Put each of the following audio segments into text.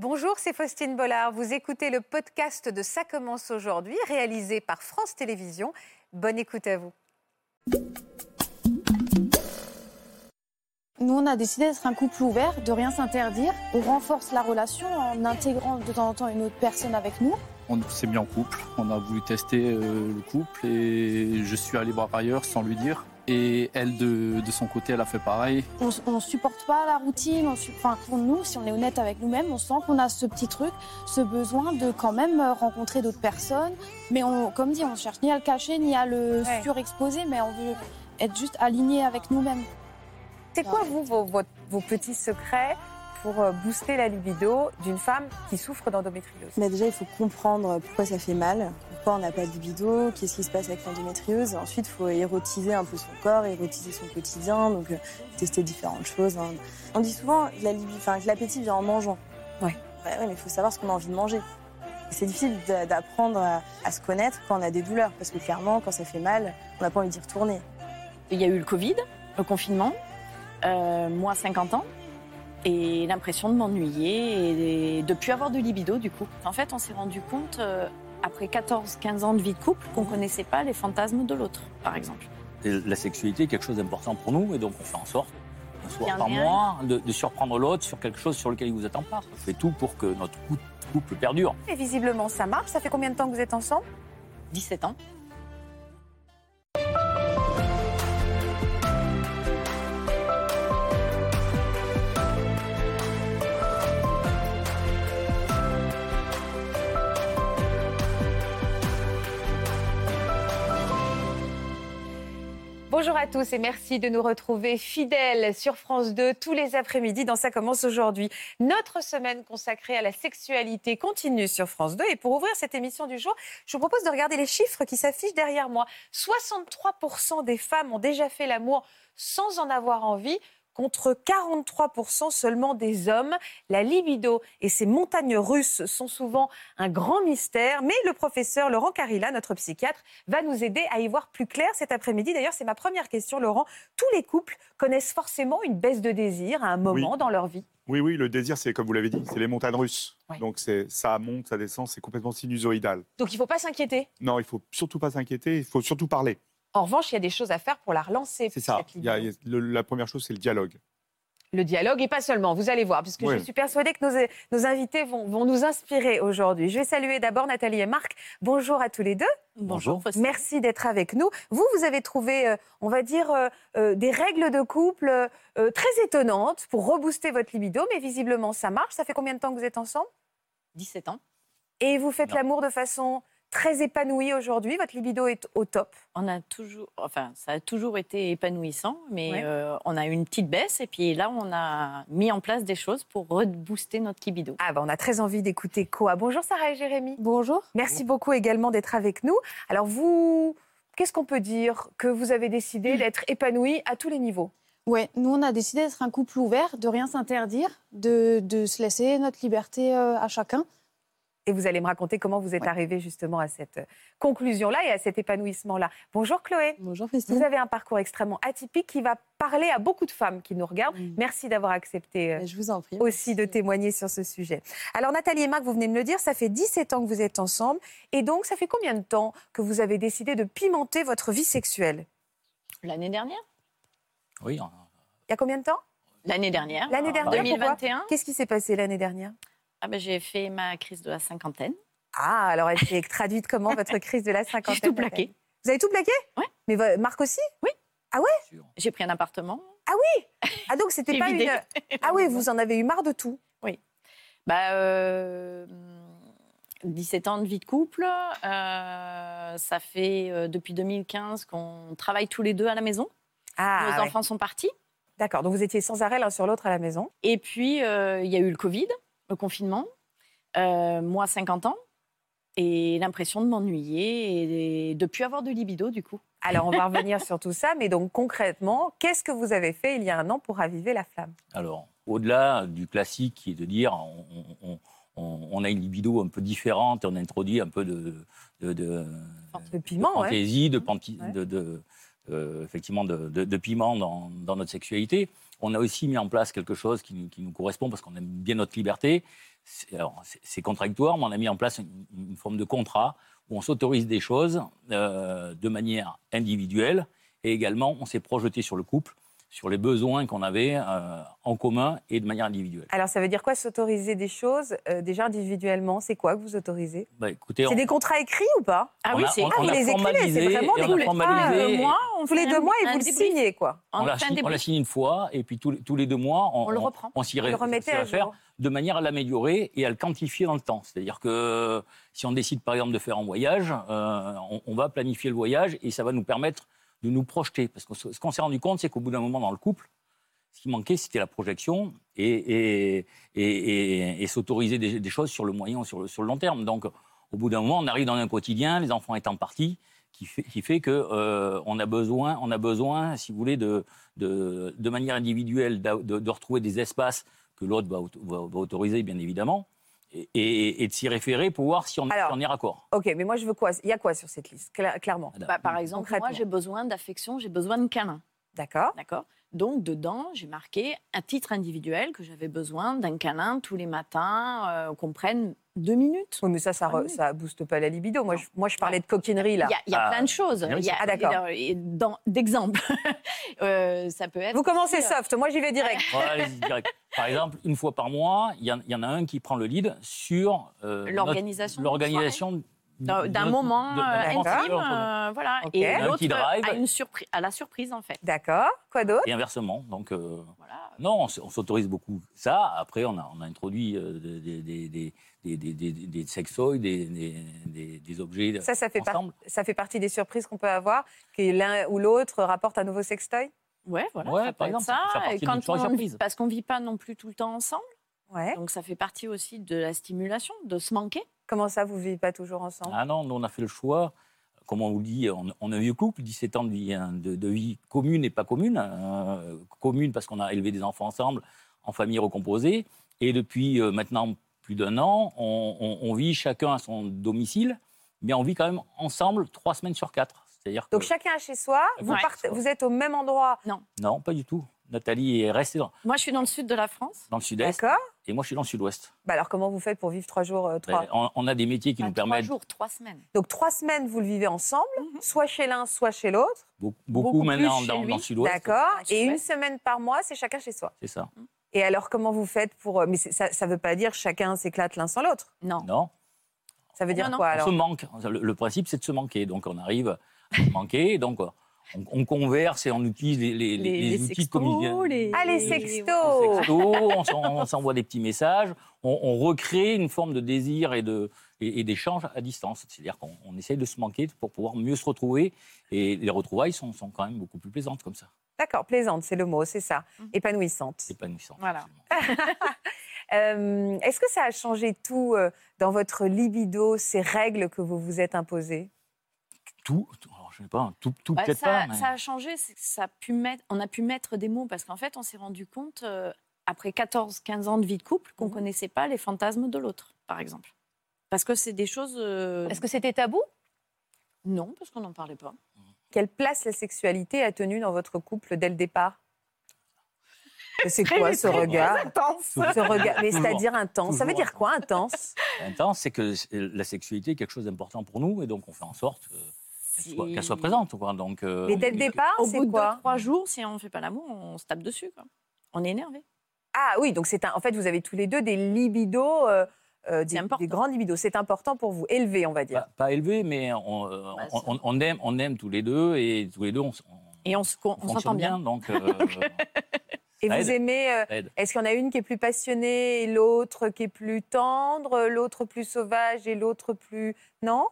Bonjour, c'est Faustine Bollard. Vous écoutez le podcast de Ça commence aujourd'hui, réalisé par France Télévisions. Bonne écoute à vous. Nous, on a décidé d'être un couple ouvert, de rien s'interdire. On renforce la relation en intégrant de temps en temps une autre personne avec nous. On s'est mis en couple, on a voulu tester euh, le couple et je suis allé voir ailleurs sans lui dire. Et elle, de, de son côté, elle a fait pareil. On ne supporte pas la routine. On enfin, pour nous, si on est honnête avec nous-mêmes, on sent qu'on a ce petit truc, ce besoin de quand même euh, rencontrer d'autres personnes. Mais on, comme dit, on cherche ni à le cacher, ni à le Ouais. surexposer, mais on veut être juste aligné avec nous-mêmes. C'est quoi, vous, vos, vos- vos petits secrets pour euh, booster la libido d'une femme qui souffre d'endométriose? Mais déjà, il faut comprendre pourquoi ça fait mal, pourquoi on n'a pas de libido, qu'est-ce qui se passe avec l'endométriose. Ensuite, il faut érotiser un peu son corps, érotiser son quotidien, donc euh, tester différentes choses. hein. On dit souvent que la l'appétit vient en mangeant. Ouais. Ouais, ouais, mais il faut savoir ce qu'on a envie de manger. C'est difficile d'a- d'apprendre à, à se connaître quand on a des douleurs, parce que clairement, quand ça fait mal, on n'a pas envie d'y retourner. Il y a eu le Covid, le confinement, euh, moi 50 ans, et l'impression de m'ennuyer et de ne plus avoir de libido du coup. En fait, on s'est rendu compte, euh, après 14-15 ans de vie de couple, qu'on ne connaissait pas les fantasmes de l'autre, par exemple. Et la sexualité est quelque chose d'important pour nous et donc on fait en sorte, un soir par mois, de, de surprendre l'autre sur quelque chose sur lequel il vous attend pas. On fait tout pour que notre cou- couple perdure. Et visiblement, ça marche. Ça fait combien de temps que vous êtes ensemble? 17 ans. Bonjour à tous et merci de nous retrouver fidèles sur France 2 tous les après-midi dans Ça commence aujourd'hui. Notre semaine consacrée à la sexualité continue sur France 2 et pour ouvrir cette émission du jour, je vous propose de regarder les chiffres qui s'affichent derrière moi. 63% des femmes ont déjà fait l'amour sans en avoir envie contre 43% seulement des hommes. La libido et ces montagnes russes sont souvent un grand mystère, mais le professeur Laurent Carilla, notre psychiatre, va nous aider à y voir plus clair cet après-midi. D'ailleurs, c'est ma première question, Laurent. Tous les couples connaissent forcément une baisse de désir à un moment dans leur vie? Oui, oui, le désir, c'est comme vous l'avez dit, c'est les montagnes russes. Ouais. Donc c'est ça monte, ça descend, c'est complètement sinusoïdal. Donc il ne faut pas s'inquiéter? Non, il faut surtout pas s'inquiéter, il faut surtout parler. En revanche, il y a des choses à faire pour la relancer. C'est ça. cette Il y a- libido. il y a- le- la première chose, c'est le dialogue. Le dialogue et pas seulement, vous allez voir, puisque Oui. je suis persuadée que nos, nos invités vont, vont nous inspirer aujourd'hui. Je vais saluer d'abord Nathalie et Marc. Bonjour à tous les deux. Bonjour. Merci d'être avec nous. Vous, vous avez trouvé, euh, on va dire, euh, euh, des règles de couple euh, très étonnantes pour rebooster votre libido, mais visiblement ça marche. Ça fait combien de temps que vous êtes ensemble? 17 ans. Et vous faites Non. l'amour de façon très épanouie aujourd'hui. Votre libido est au top. On a toujours, enfin, ça a toujours été épanouissant, mais Ouais. euh, on a eu une petite baisse et puis là, on a mis en place des choses pour rebooster notre libido. Ah bah on a très envie d'écouter Koa. Bonjour Sarah et Jérémy. Bonjour. Merci beaucoup également d'être avec nous. Alors vous, qu'est-ce qu'on peut dire que vous avez décidé d'être épanoui à tous les niveaux? Ouais, nous on a décidé d'être un couple ouvert, de rien s'interdire, de, de se laisser notre liberté euh, à chacun. Et vous allez me raconter comment vous êtes Ouais. arrivé justement à cette euh, conclusion-là et à cet épanouissement-là. Bonjour Chloé. Bonjour Vous avez un parcours extrêmement atypique qui va parler à beaucoup de femmes qui nous regardent. Merci d'avoir accepté euh, Je vous en prie. aussi de témoigner sur ce sujet. Alors Nathalie et Marc, vous venez de me le dire, ça fait 17 ans que vous êtes ensemble. Et donc, ça fait combien de temps que vous avez décidé de pimenter votre vie sexuelle? L'année dernière Oui. Il y a combien de temps? L'année dernière. L'année dernière, pourquoi? 2021. Qu'est-ce qui s'est passé l'année dernière? Ah ben, j'ai fait ma crise de la cinquantaine. Ah, alors elle s'est traduite comment, votre crise de la cinquantaine? J'ai tout plaqué. Vous avez tout plaqué? Ouais. Mais Marc aussi? Sûr. J'ai pris un appartement. Ah donc c'était pas vidé. une... Ah oui, vous en avez eu marre de tout. Bah, euh, 17 ans de vie de couple. euh, ça fait euh, depuis 2015 qu'on travaille tous les deux à la maison. Ah, Nos ouais. enfants sont partis. d'accord. Donc vous étiez sans arrêt l'un sur l'autre à la maison. Et puis, euh, il y a eu le Covid, le confinement. Euh, moi, 50 ans. Et l'impression de m'ennuyer et de ne plus avoir de libido, du coup. Alors on va revenir sur tout ça, mais donc concrètement, qu'est-ce que vous avez fait il y a un an pour raviver la flamme? Alors, au-delà du classique qui est de dire on, on- on- on a une libido un peu différente et on introduit un peu de, de, piment, de ouais. fantaisie, de, panti- Ouais. de- de, euh, effectivement de, de- de piment dans, dans notre sexualité. On a aussi mis en place quelque chose qui, nous- correspond parce qu'on aime bien notre liberté. C'est contradictoire, mais on a mis en place une, une forme de contrat où on s'autorise des choses euh, de manière individuelle et également on s'est projeté sur le couple, sur les besoins qu'on avait euh, en commun et de manière individuelle. Alors, ça veut dire quoi s'autoriser des choses euh, déjà individuellement? C'est quoi que vous autorisez? Bah, écoutez, C'est on- des contrats écrits ou pas? Ah on oui, c'est on- on vous a les écrivez, c'est vraiment des on contrats, euh, moi, on Tous les deux mois et vous le signez, quoi. On on la on la signe une fois et puis tous les, tous les deux mois, on, On le reprend. on s'y le s'y à jour. de manière à l'améliorer et à le quantifier dans le temps. C'est-à-dire que si on décide par exemple de faire un voyage, euh, on, on va planifier le voyage et ça va nous permettre de nous projeter. Parce que ce qu'on s'est rendu compte, c'est qu'au bout d'un moment dans le couple, ce qui manquait, c'était la projection et, et, et, s'autoriser des, choses sur le moyen sur le, sur le long terme. Donc, au bout d'un moment, on arrive dans un quotidien, les enfants étant partis, qui fait, qui fait que euh, on a besoin, on a besoin, si vous voulez, de, de, manière individuelle, de, retrouver des espaces que l'autre va- va autoriser, bien évidemment, et, de s'y référer pour voir si on, Alors, si on est raccord. Ok, mais moi, je veux quoi? Il y a quoi sur cette liste, cla- clairement. Bah, par exemple, moi, j'ai besoin d'affection, j'ai besoin de câlin. D'accord. D'accord? Donc, dedans, j'ai marqué à titre individuel que j'avais besoin d'un câlin tous les matins, euh, qu'on prenne deux minutes. Oui, mais ça, ça, Ah re- ça booste pas la libido. Moi, Non. je, moi, je parlais de coquinerie, là. Il y a, il y a Ah, plein de choses. Il y a- ah, d'accord. et dans- D'exemples. Euh, ça peut être. Vous commencez aussi, euh, soft, moi, j'y vais direct. Ouais, allez-y, direct. Par exemple, une fois par mois, il y, en- il y en a un qui prend le lead sur euh, L'organisation l'organisation d'un moment de- euh, moment intime, euh, voilà. Ok. Et Un l'autre qui drive. a une surprise, à la surprise en fait. D'accord. Quoi d'autre? Et inversement. Donc, euh, Voilà. non, on s'autorise beaucoup ça. Après, on a, on a introduit euh, des, des, des, des, des, des, des- des sextoys, des, des, des- des objets Ça, ça fait, par- ça fait partie des surprises qu'on peut avoir, que l'un ou l'autre rapporte un nouveau sextoy? Ouais, voilà. Ouais, ça par exemple, ça. Et quand on, parce qu'on vit pas non plus tout le temps ensemble, Ouais. donc ça fait partie aussi de la stimulation, de se manquer. Comment ça, vous ne vivez pas toujours ensemble? Ah non, nous, on a fait le choix. Comme on vous le dit, on, on a un vieux couple, 17 ans de vie, hein, de, de vie commune et pas commune. euh, commune parce qu'on a élevé des enfants ensemble, en famille recomposée. Et depuis euh, maintenant plus d'un an, on, on- on vit chacun à son domicile, mais on vit quand même ensemble trois semaines sur quatre. C'est-à-dire que... Donc chacun chez soi, vous, Ouais. partez- vous êtes au même endroit, Non, pas du tout. Nathalie est restée dans, Moi, je suis dans le sud de la France. dans le sud-est d'accord et moi je suis dans le sud-ouest. bah Alors comment vous faites pour vivre trois jours, euh, trois Ben, On, on a des métiers qui Enfin, nous trois permettent jours, trois semaines. Donc trois semaines, vous le vivez ensemble, Mhm. soit chez l'un, soit chez l'autre, beaucoup, beaucoup Beaucoup maintenant plus dans, chez lui. dans le sud-ouest. d'accord Et une semaine par mois, c'est chacun chez soi. C'est ça. Et alors comment vous faites pour... euh, Mais ça ne veut pas dire chacun s'éclate l'un sans l'autre. Non. Non Ça veut Non, dire non. quoi on alors se manque. Le, le principe, c'est de se manquer. Donc, on arrive à se manquer. Donc, on, on converse et on utilise les, les- les- les outils sextos, comme ils viennent. les- Ah, les Les sextos sextos, on s'en- on s'envoie des petits messages. On, on recrée une forme de désir et de et, et d'échange à distance. C'est-à-dire qu'on on essaye de se manquer pour pouvoir mieux se retrouver. Et les retrouvailles sont, sont quand même beaucoup plus plaisantes comme ça. D'accord, plaisante, c'est le mot, c'est ça. Mhm. Épanouissante. Épanouissantes. Voilà. Euh, Est-ce que ça a changé tout euh, dans votre libido, ces règles que vous vous êtes imposées? Tout, tout- alors, je sais pas, tout, tout Ouais, peut-être pas. mais- ça a changé, c'est que ça a pu mettre, on a pu mettre des mots parce qu'en fait, on s'est rendu compte, euh, après 14-15 ans de vie de couple, qu'on ne Mhm. connaissait pas les fantasmes de l'autre, par exemple. Parce que c'est des choses. euh, Est-ce que c'était tabou? Non, parce qu'on n'en parlait pas. Quelle place la sexualité a tenue dans votre couple dès le départ? C'est quoi ce regard? Intense. Ce regard, mais c'est-à-dire intense. Ça veut dire quoi intense? Intense, c'est que la sexualité est quelque chose d'important pour nous et donc on fait en sorte euh, qu'elle soit, présente. Quoi. Donc, euh, Mais dès le départ, Au c'est bout de quoi? 2-3 jours, si on ne fait pas l'amour, on se tape dessus. Quoi. On est énervé. Ah oui, donc c'est un- en fait vous avez tous les deux des libidos, euh, euh, des, C'est important. des grands libidos. C'est important pour vous, élevé on va dire. Pas, pas élevé, mais on, euh, Bah, on- on- on aime, on aime tous les deux et tous les deux on, Et on se- on on s'entend fonctionne bien. Donc, euh, Et ça vous aide. aimez euh, ça. Est-ce qu'il y en a une qui est plus passionnée et l'autre qui est plus tendre, l'autre plus sauvage et l'autre plus non?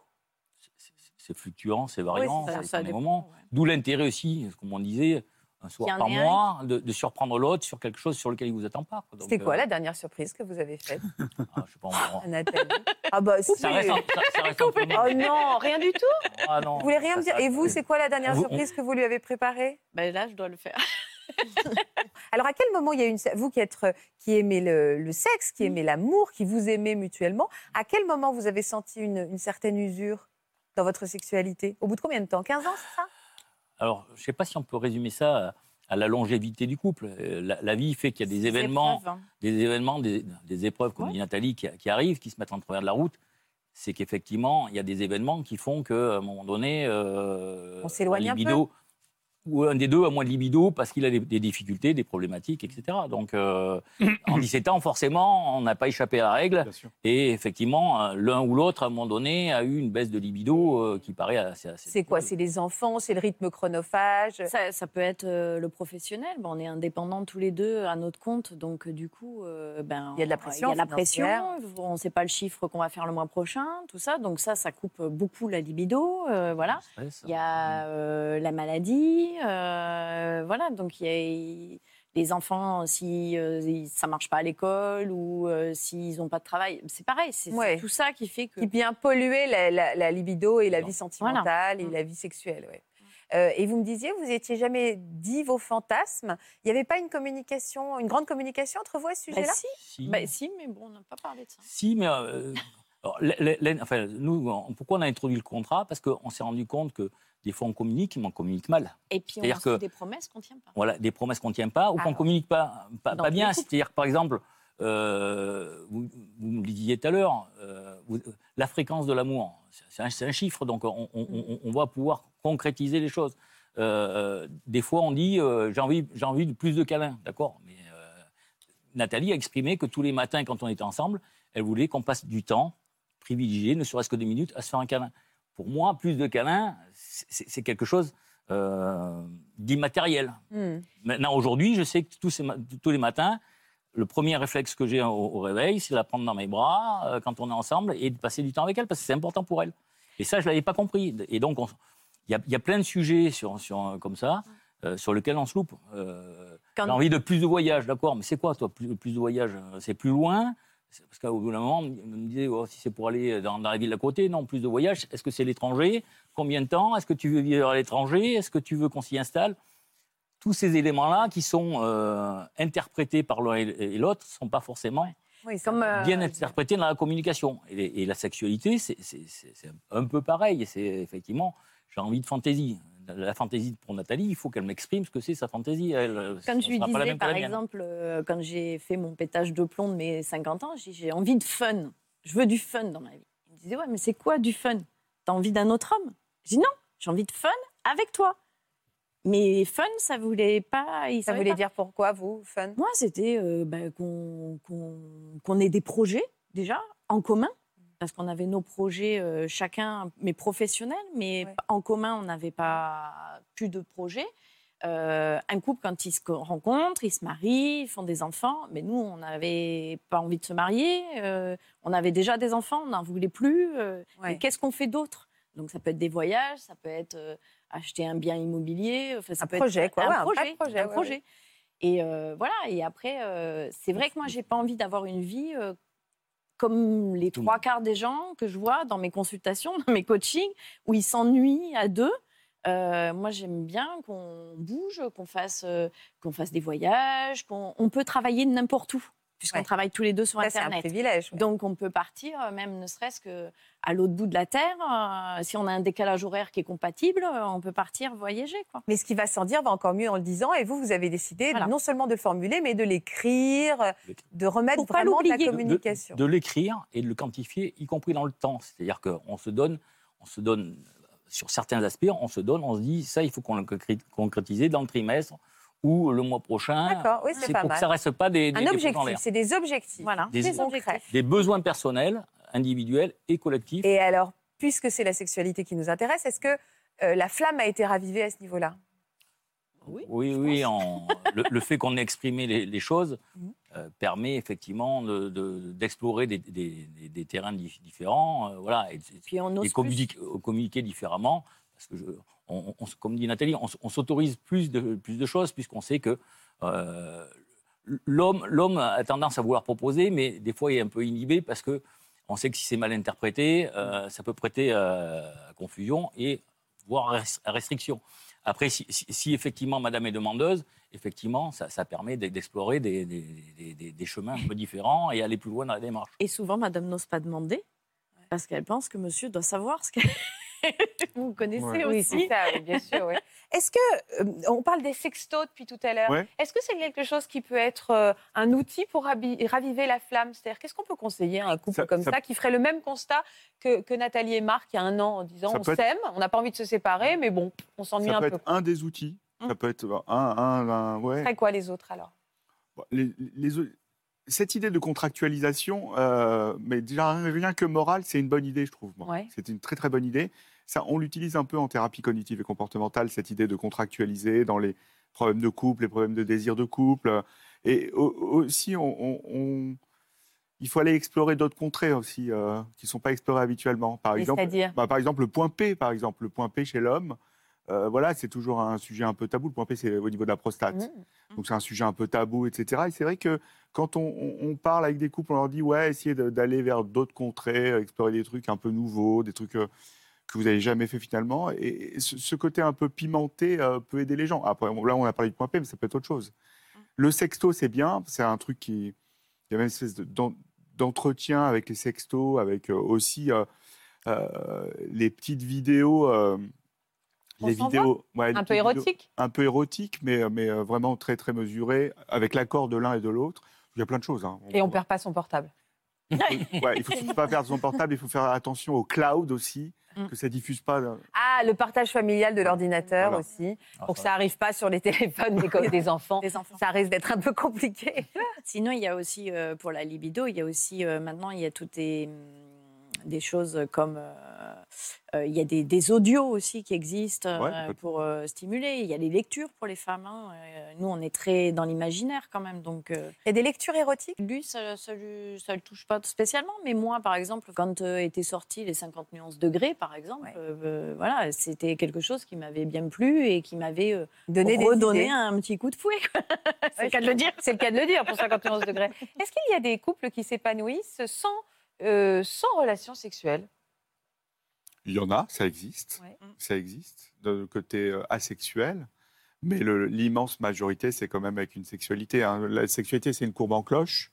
C'est- fluctuant, c'est variant, c'est ça, ça moments. ouais. D'où l'intérêt aussi, comme on disait, un soir par mois, de, de surprendre l'autre sur quelque chose sur lequel il ne vous attend pas. C'était quoi euh, la dernière surprise que vous avez faite? Ah, je sais pas, Nathalie. Ah bah si. ça reste, un- ça, ça reste un Oh non, rien du tout. Ah non, Vous voulez rien me dire Et vous, c'est quoi la dernière Vous- surprise que vous lui avez préparée? Ben là, je dois le faire. Alors à quel moment il y a une vous qui êtes qui aimez le, le sexe, qui aimez l'amour, qui vous aimez mutuellement, à quel moment vous avez senti une, une certaine usure dans votre sexualité? Au bout de combien de temps? 15 ans, c'est ça? Alors, je ne sais pas si on peut résumer ça à la longévité du couple. Euh, La, la vie fait qu'il y a des événements, épreuves, hein. des événements, des, des épreuves, comme Ouais. dit Nathalie, qui, qui arrivent, qui se mettent en travers de la route. C'est qu'effectivement, il y a des événements qui font qu'à un moment donné, euh, On s'éloigne un peu. Ou un des deux a moins de libido parce qu'il a des, des difficultés, des problématiques, etc. Donc, euh, en 17 ans, forcément, on n'a pas échappé à la règle. Et effectivement, euh, l'un ou l'autre, à un moment donné, a eu une baisse de libido euh, qui paraît assez. assez C'est quoi? C'est les enfants, c'est le rythme chronophage? Ça, ça peut être euh, le professionnel. Ben, on est indépendants tous les deux à notre compte, donc du coup, euh, ben, Il y a de la pression Il y a de la pression. On ne sait pas le chiffre qu'on va faire le mois prochain, tout ça. Donc ça, ça coupe beaucoup la libido. euh, voilà. Il y a euh, la maladie, euh, voilà. Donc il y a les enfants, si euh, ça marche pas à l'école ou euh, s'ils n'ont pas de travail, c'est pareil. C'est Ouais. tout ça qui fait que qui vient polluer la, la- la libido et la Non. vie sentimentale et Mm. la vie sexuelle. ouais. Euh, et vous me disiez, vous n'étiez jamais dit vos fantasmes. Il n'y avait pas une communication, une grande communication entre vous à ce Bah, sujet-là? si, Si. Bah, si, mais bon, on n'a pas parlé de ça. Si, mais euh, alors, enfin, nous, pourquoi on a introduit le contrat? Parce qu'on s'est rendu compte que des fois on communique, mais on communique mal. Et puis on que- des promesses qu'on tient pas. Voilà, des promesses qu'on ne tient pas ou qu'on ne communique pas, bien. C'est-à-dire que, par exemple, euh, vous, vous me le disiez tout à l'heure, euh, la fréquence de l'amour, c'est un, chiffre, donc on, on- va pouvoir concrétiser les choses. Euh, des fois, on dit j'ai envie, j'ai envie de plus de câlins, d'accord? Mais Nathalie a exprimé que tous les matins, quand on était ensemble, elle voulait qu'on passe du temps privilégié, ne serait-ce que des minutes, à se faire un câlin. Pour moi, plus de câlins, c'est quelque chose euh, d'immatériel. Hmm. Maintenant, aujourd'hui, je sais que tous, ces ma- tous les matins, le premier réflexe que j'ai au, au réveil, c'est de la prendre dans mes bras euh, quand on est ensemble et de passer du temps avec elle, parce que c'est important pour elle. Et ça, je ne l'avais pas compris. Et donc, on- il y, a- il y a plein de sujets sur, sur, euh, comme ça euh, sur lesquels on se loupe. Euh, J'ai envie de plus de voyages, d'accord, mais c'est quoi, toi, plus, plus de voyages C'est plus loin Parce qu'au bout d'un moment, on me disait, oh, si c'est pour aller dans, dans la ville d'à côté, non, plus de voyages. Est-ce que c'est l'étranger? Combien de temps? Est-ce que tu veux vivre à l'étranger? Est-ce que tu veux qu'on s'y installe? Tous ces éléments-là qui sont euh, interprétés par l'un et l'autre ne sont pas forcément Oui, ça- Comme euh, bien interprétés dans la communication. Et, et la sexualité, c'est un peu pareil. C'est effectivement, j'ai envie de fantaisie. La fantaisie pour Nathalie, il faut qu'elle m'exprime ce que c'est sa fantaisie. Elle, Comme je lui disais, par exemple, euh, quand j'ai fait mon pétage de plomb de mes 50 ans, j'ai envie de fun. Je veux du fun dans ma vie. Il me disait, ouais, mais c'est quoi du fun? T'as envie d'un autre homme? Je dis, non, j'ai envie de fun avec toi. Mais fun, ça voulait pas. Il ça voulait pas. dire pourquoi, vous, fun? Moi, c'était euh, bah, qu'on qu'on- qu'on ait des projets, déjà, en commun. Parce qu'on avait nos projets euh, chacun, mais professionnels, mais Ouais. en commun, on n'avait pas plus de projets. Euh, un couple, quand ils se co- rencontrent, ils se marient, ils font des enfants. Mais nous, on n'avait pas envie de se marier. euh, on avait déjà des enfants, on n'en voulait plus. Ouais. Qu'est-ce qu'on fait d'autre? Donc, ça peut être des voyages, ça peut être acheter un bien immobilier. enfin, ça Un peut projet, être quoi, Un ouais, un vrai projet. un projet. Et euh, voilà. Et après, euh, c'est vrai que moi, j'ai pas envie d'avoir une vie euh, comme les Tout trois quarts des gens que je vois dans mes consultations, dans mes coachings, où ils s'ennuient à deux. Euh, moi, j'aime bien qu'on bouge, qu'on fasse, euh, qu'on fasse des voyages, qu'on on peut travailler n'importe où, puisqu'on Ouais. travaille tous les deux sur Ça, c'est un Internet. privilège. ouais. Donc, on peut partir, euh, même ne serait-ce que à l'autre bout de la Terre. euh, si on a un décalage horaire qui est compatible, euh, on peut partir voyager. Quoi. Mais ce qui va sans dire va encore mieux en le disant. Et vous, vous avez décidé Voilà. non seulement de le formuler, mais de l'écrire, de remettre Pour pas vraiment de la l'oublier. de- communication. De, l'écrire et de le quantifier, y compris dans le temps. C'est-à-dire qu'on se donne, on se donne, sur certains aspects, on se donne, on se dit, ça, il faut qu'on le concré- concrétiser dans le trimestre ou le mois prochain. D'accord, oui, c'est pas pour mal. que ça reste pas des, des, Un objectif, c'est des objectifs. Voilà, Des- des concrets. objectifs. Des besoins personnels, individuels et collectifs. Et alors, puisque c'est la sexualité qui nous intéresse, est-ce que euh, la flamme a été ravivée à ce niveau-là? Oui, Oui, oui, en- le, le fait qu'on ait exprimé les, les choses Mhm. euh, permet effectivement de- de- d'explorer des, des- des- des terrains dif- différents, euh, voilà, et, Puis on et communiquer, communiquer différemment, parce que, je- comme dit Nathalie, on, s'autorise plus de, choses puisqu'on sait que euh, l'homme a tendance à vouloir proposer, mais des fois il est un peu inhibé parce que on sait que si c'est mal interprété, euh, ça peut prêter euh, à confusion et voire à res- à restriction. Après, si, effectivement Madame est demandeuse, effectivement, ça, permet d'e- d'explorer des- des chemins un peu différents et aller plus loin dans la démarche. Et souvent, madame n'ose pas demander parce qu'elle pense que monsieur doit savoir ce qu'elle. Vous connaissez Ouais. Oui, aussi. c'est ça, oui, bien sûr. oui. Est-ce que, euh, on parle des sextos depuis tout à l'heure, Ouais. est-ce que c'est quelque chose qui peut être euh, un outil pour raviver la flamme? C'est-à-dire, qu'est-ce qu'on peut conseiller à un couple Ça- comme ça, ça- qui ferait le même constat que, que Nathalie et Marc il y a un an en disant Ça on peut être- s'aime, on n'a pas envie de se séparer, mais bon, on s'ennuie Ça un peut peu. être un des outils. Hum. Ça peut être un, un, un- ouais. Ce serait quoi les autres alors? Bon, les- les cette idée de contractualisation, euh, mais déjà rien que morale, c'est une bonne idée, je trouve. Ouais. C'est une très très bonne idée. Ça, on l'utilise un peu en thérapie cognitive et comportementale, cette idée de contractualiser dans les problèmes de couple, les problèmes de désir de couple. Et au- aussi, on, on- on- il faut aller explorer d'autres contrées aussi euh, qui ne sont pas explorées habituellement. Par exemple, bah, par exemple, le point P, par exemple, le point P chez l'homme. euh, voilà, c'est toujours un sujet un peu tabou. Le point P, c'est au niveau de la prostate. Mmh. Donc c'est un sujet un peu tabou, etc. Et c'est vrai que quand on, parle avec des couples, on leur dit ouais, essayez d'aller vers d'autres contrées, euh, explorer des trucs un peu nouveaux, des trucs euh, que vous n'avez jamais fait finalement. Et ce, côté un peu pimenté euh, peut aider les gens. Après, là, on a parlé de point P, mais ça peut être autre chose. Le sexto, c'est bien. C'est un truc qui. Il y a même une espèce de- d'en- d'entretien avec les sextos, avec aussi euh, euh, les petites vidéos. euh, les vidéos, ouais, Un peu petites vidéos- érotique? un peu érotique, mais, mais vraiment très très mesuré, avec l'accord de l'un et de l'autre. Il y a plein de choses. hein. Et on perd pas son portable. Ouais, il faut surtout pas perdre son portable. Il faut faire attention au cloud aussi, Mm. que ça diffuse pas. euh, Ah, le partage familial de l'ordinateur Voilà. aussi, Ah, pour que ça- ça arrive pas sur les téléphones des, enfants. Des enfants. Ça risque d'être un peu compliqué. Sinon, il y a aussi, euh, pour la libido, il y a aussi, euh, maintenant, il y a toutes des, des choses comme. euh, euh, il y a des, des audios aussi qui existent euh, Ouais, pour euh, stimuler. Il y a les lectures pour les femmes. hein. Euh, nous, on est très dans l'imaginaire quand même. Donc, euh, Il y a des lectures érotiques? Lui, ça ne le touche pas spécialement. Mais moi, par exemple, quand euh, étaient sortis les 50 nuances degrés, par exemple, Ouais. euh, euh, voilà, c'était quelque chose qui m'avait bien plu et qui m'avait euh, des redonné un petit coup de fouet. C'est Ouais, le cas de le dire. C'est le cas de le dire pour 51 degrés. Est-ce qu'il y a des couples qui s'épanouissent sans, euh, sans relation sexuelle Il y en a, ça existe. Ouais. Ça existe, de côté euh, asexuel. Mais l'immense majorité, c'est quand même avec une sexualité. hein. La sexualité, c'est une courbe en cloche.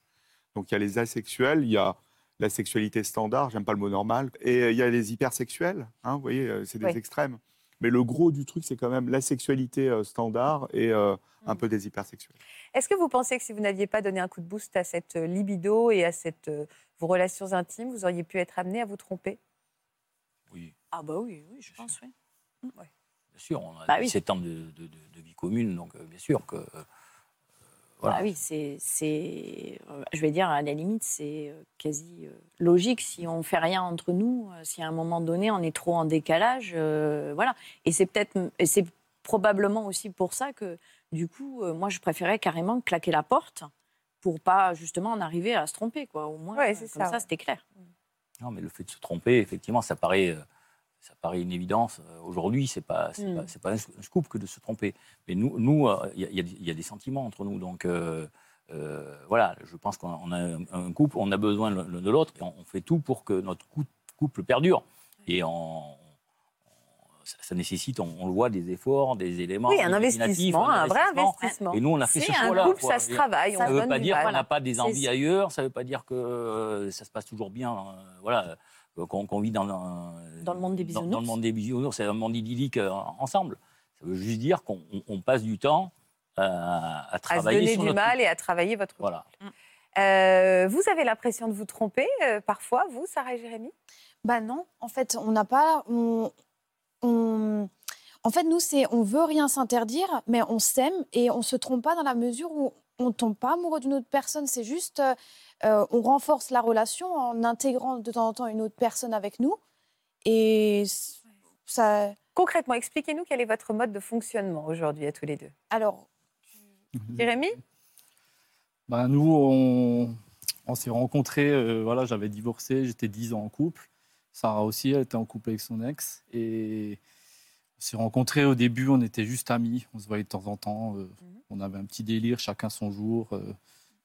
Donc il y a les asexuels, il y a la sexualité standard, j'aime pas le mot normal, et euh, il y a les hypersexuels. hein, vous voyez, c'est des Ouais. extrêmes. Mais le gros du truc, c'est quand même la sexualité euh, standard et euh, Mm. un peu des hypersexuels. Est-ce que vous pensez que si vous n'aviez pas donné un coup de boost à cette libido et à cette, euh, vos relations intimes, vous auriez pu être amené à vous tromper Oui, Ah bah oui, oui, je pense, oui. bien sûr. On a Bah oui. 7 ans de, de- de- de vie commune, donc euh, bien sûr que. euh, voilà. Ah oui, c'est, c'est, euh, je vais dire, à la limite, c'est euh, quasi euh, logique. Si on fait rien entre nous, euh, si à un moment donné on est trop en décalage, euh, voilà. Et c'est peut-être, et c'est probablement aussi pour ça que, du coup, euh, moi, je préférais carrément claquer la porte pour pas justement en arriver à se tromper, quoi. Au moins, Ouais, euh, c'est comme ça, ça, ouais. c'était clair. Non, mais le fait de se tromper, effectivement, ça paraît, euh, ça paraît une évidence. Euh, Aujourd'hui, c'est pas, c'est Mm. pas, un sc- un scoop que de se tromper. Mais nous, nous, il y, a- il y a des- il y a des sentiments entre nous, donc euh, euh, voilà. Je pense qu'on a- un, couple, on a besoin l'un de l'autre, et on, fait tout pour que notre cou- couple perdure. Et on- ça, nécessite, on, on le voit, des efforts, des éléments. Oui, un investissement, un vrai investissement. Et nous, on a fait C'est ce un choix-là. couple, quoi. ça se travaille. Ça ne veut pas dire qu'on n'a pas des envies ailleurs, ça ne veut pas dire que euh, ça se passe toujours bien, euh, voilà, euh, qu'on vit dans, un- Dans le monde des dans- Dans, le bisounours. monde des bisounours, c'est un monde idyllique euh, ensemble. Ça veut juste dire qu'on on- on passe du temps euh, à à se travailler donner sur du notre mal et à travailler votre. Voilà. Euh, vous avez l'impression de vous tromper euh, parfois, vous, Sarah et Jérémy? Bah non, en fait, on n'a pas. On, on- en fait, nous, c'est on veut rien s'interdire, mais on s'aime et on se trompe pas dans la mesure où on tombe pas amoureux d'une autre personne. C'est juste, euh, euh, on renforce la relation en intégrant de temps en temps une autre personne avec nous. Et ça. Concrètement, expliquez-nous quel est votre mode de fonctionnement aujourd'hui à tous les deux. Alors, Jérémy? Ben, nous, on, on s'est rencontrés, euh, voilà, j'avais divorcé, j'étais 10 ans en couple. Sarah aussi, elle était en couple avec son ex. Et on s'est rencontrés au début, on était juste amis, on se voyait de temps en temps. euh, On avait un petit délire, chacun son jour. euh,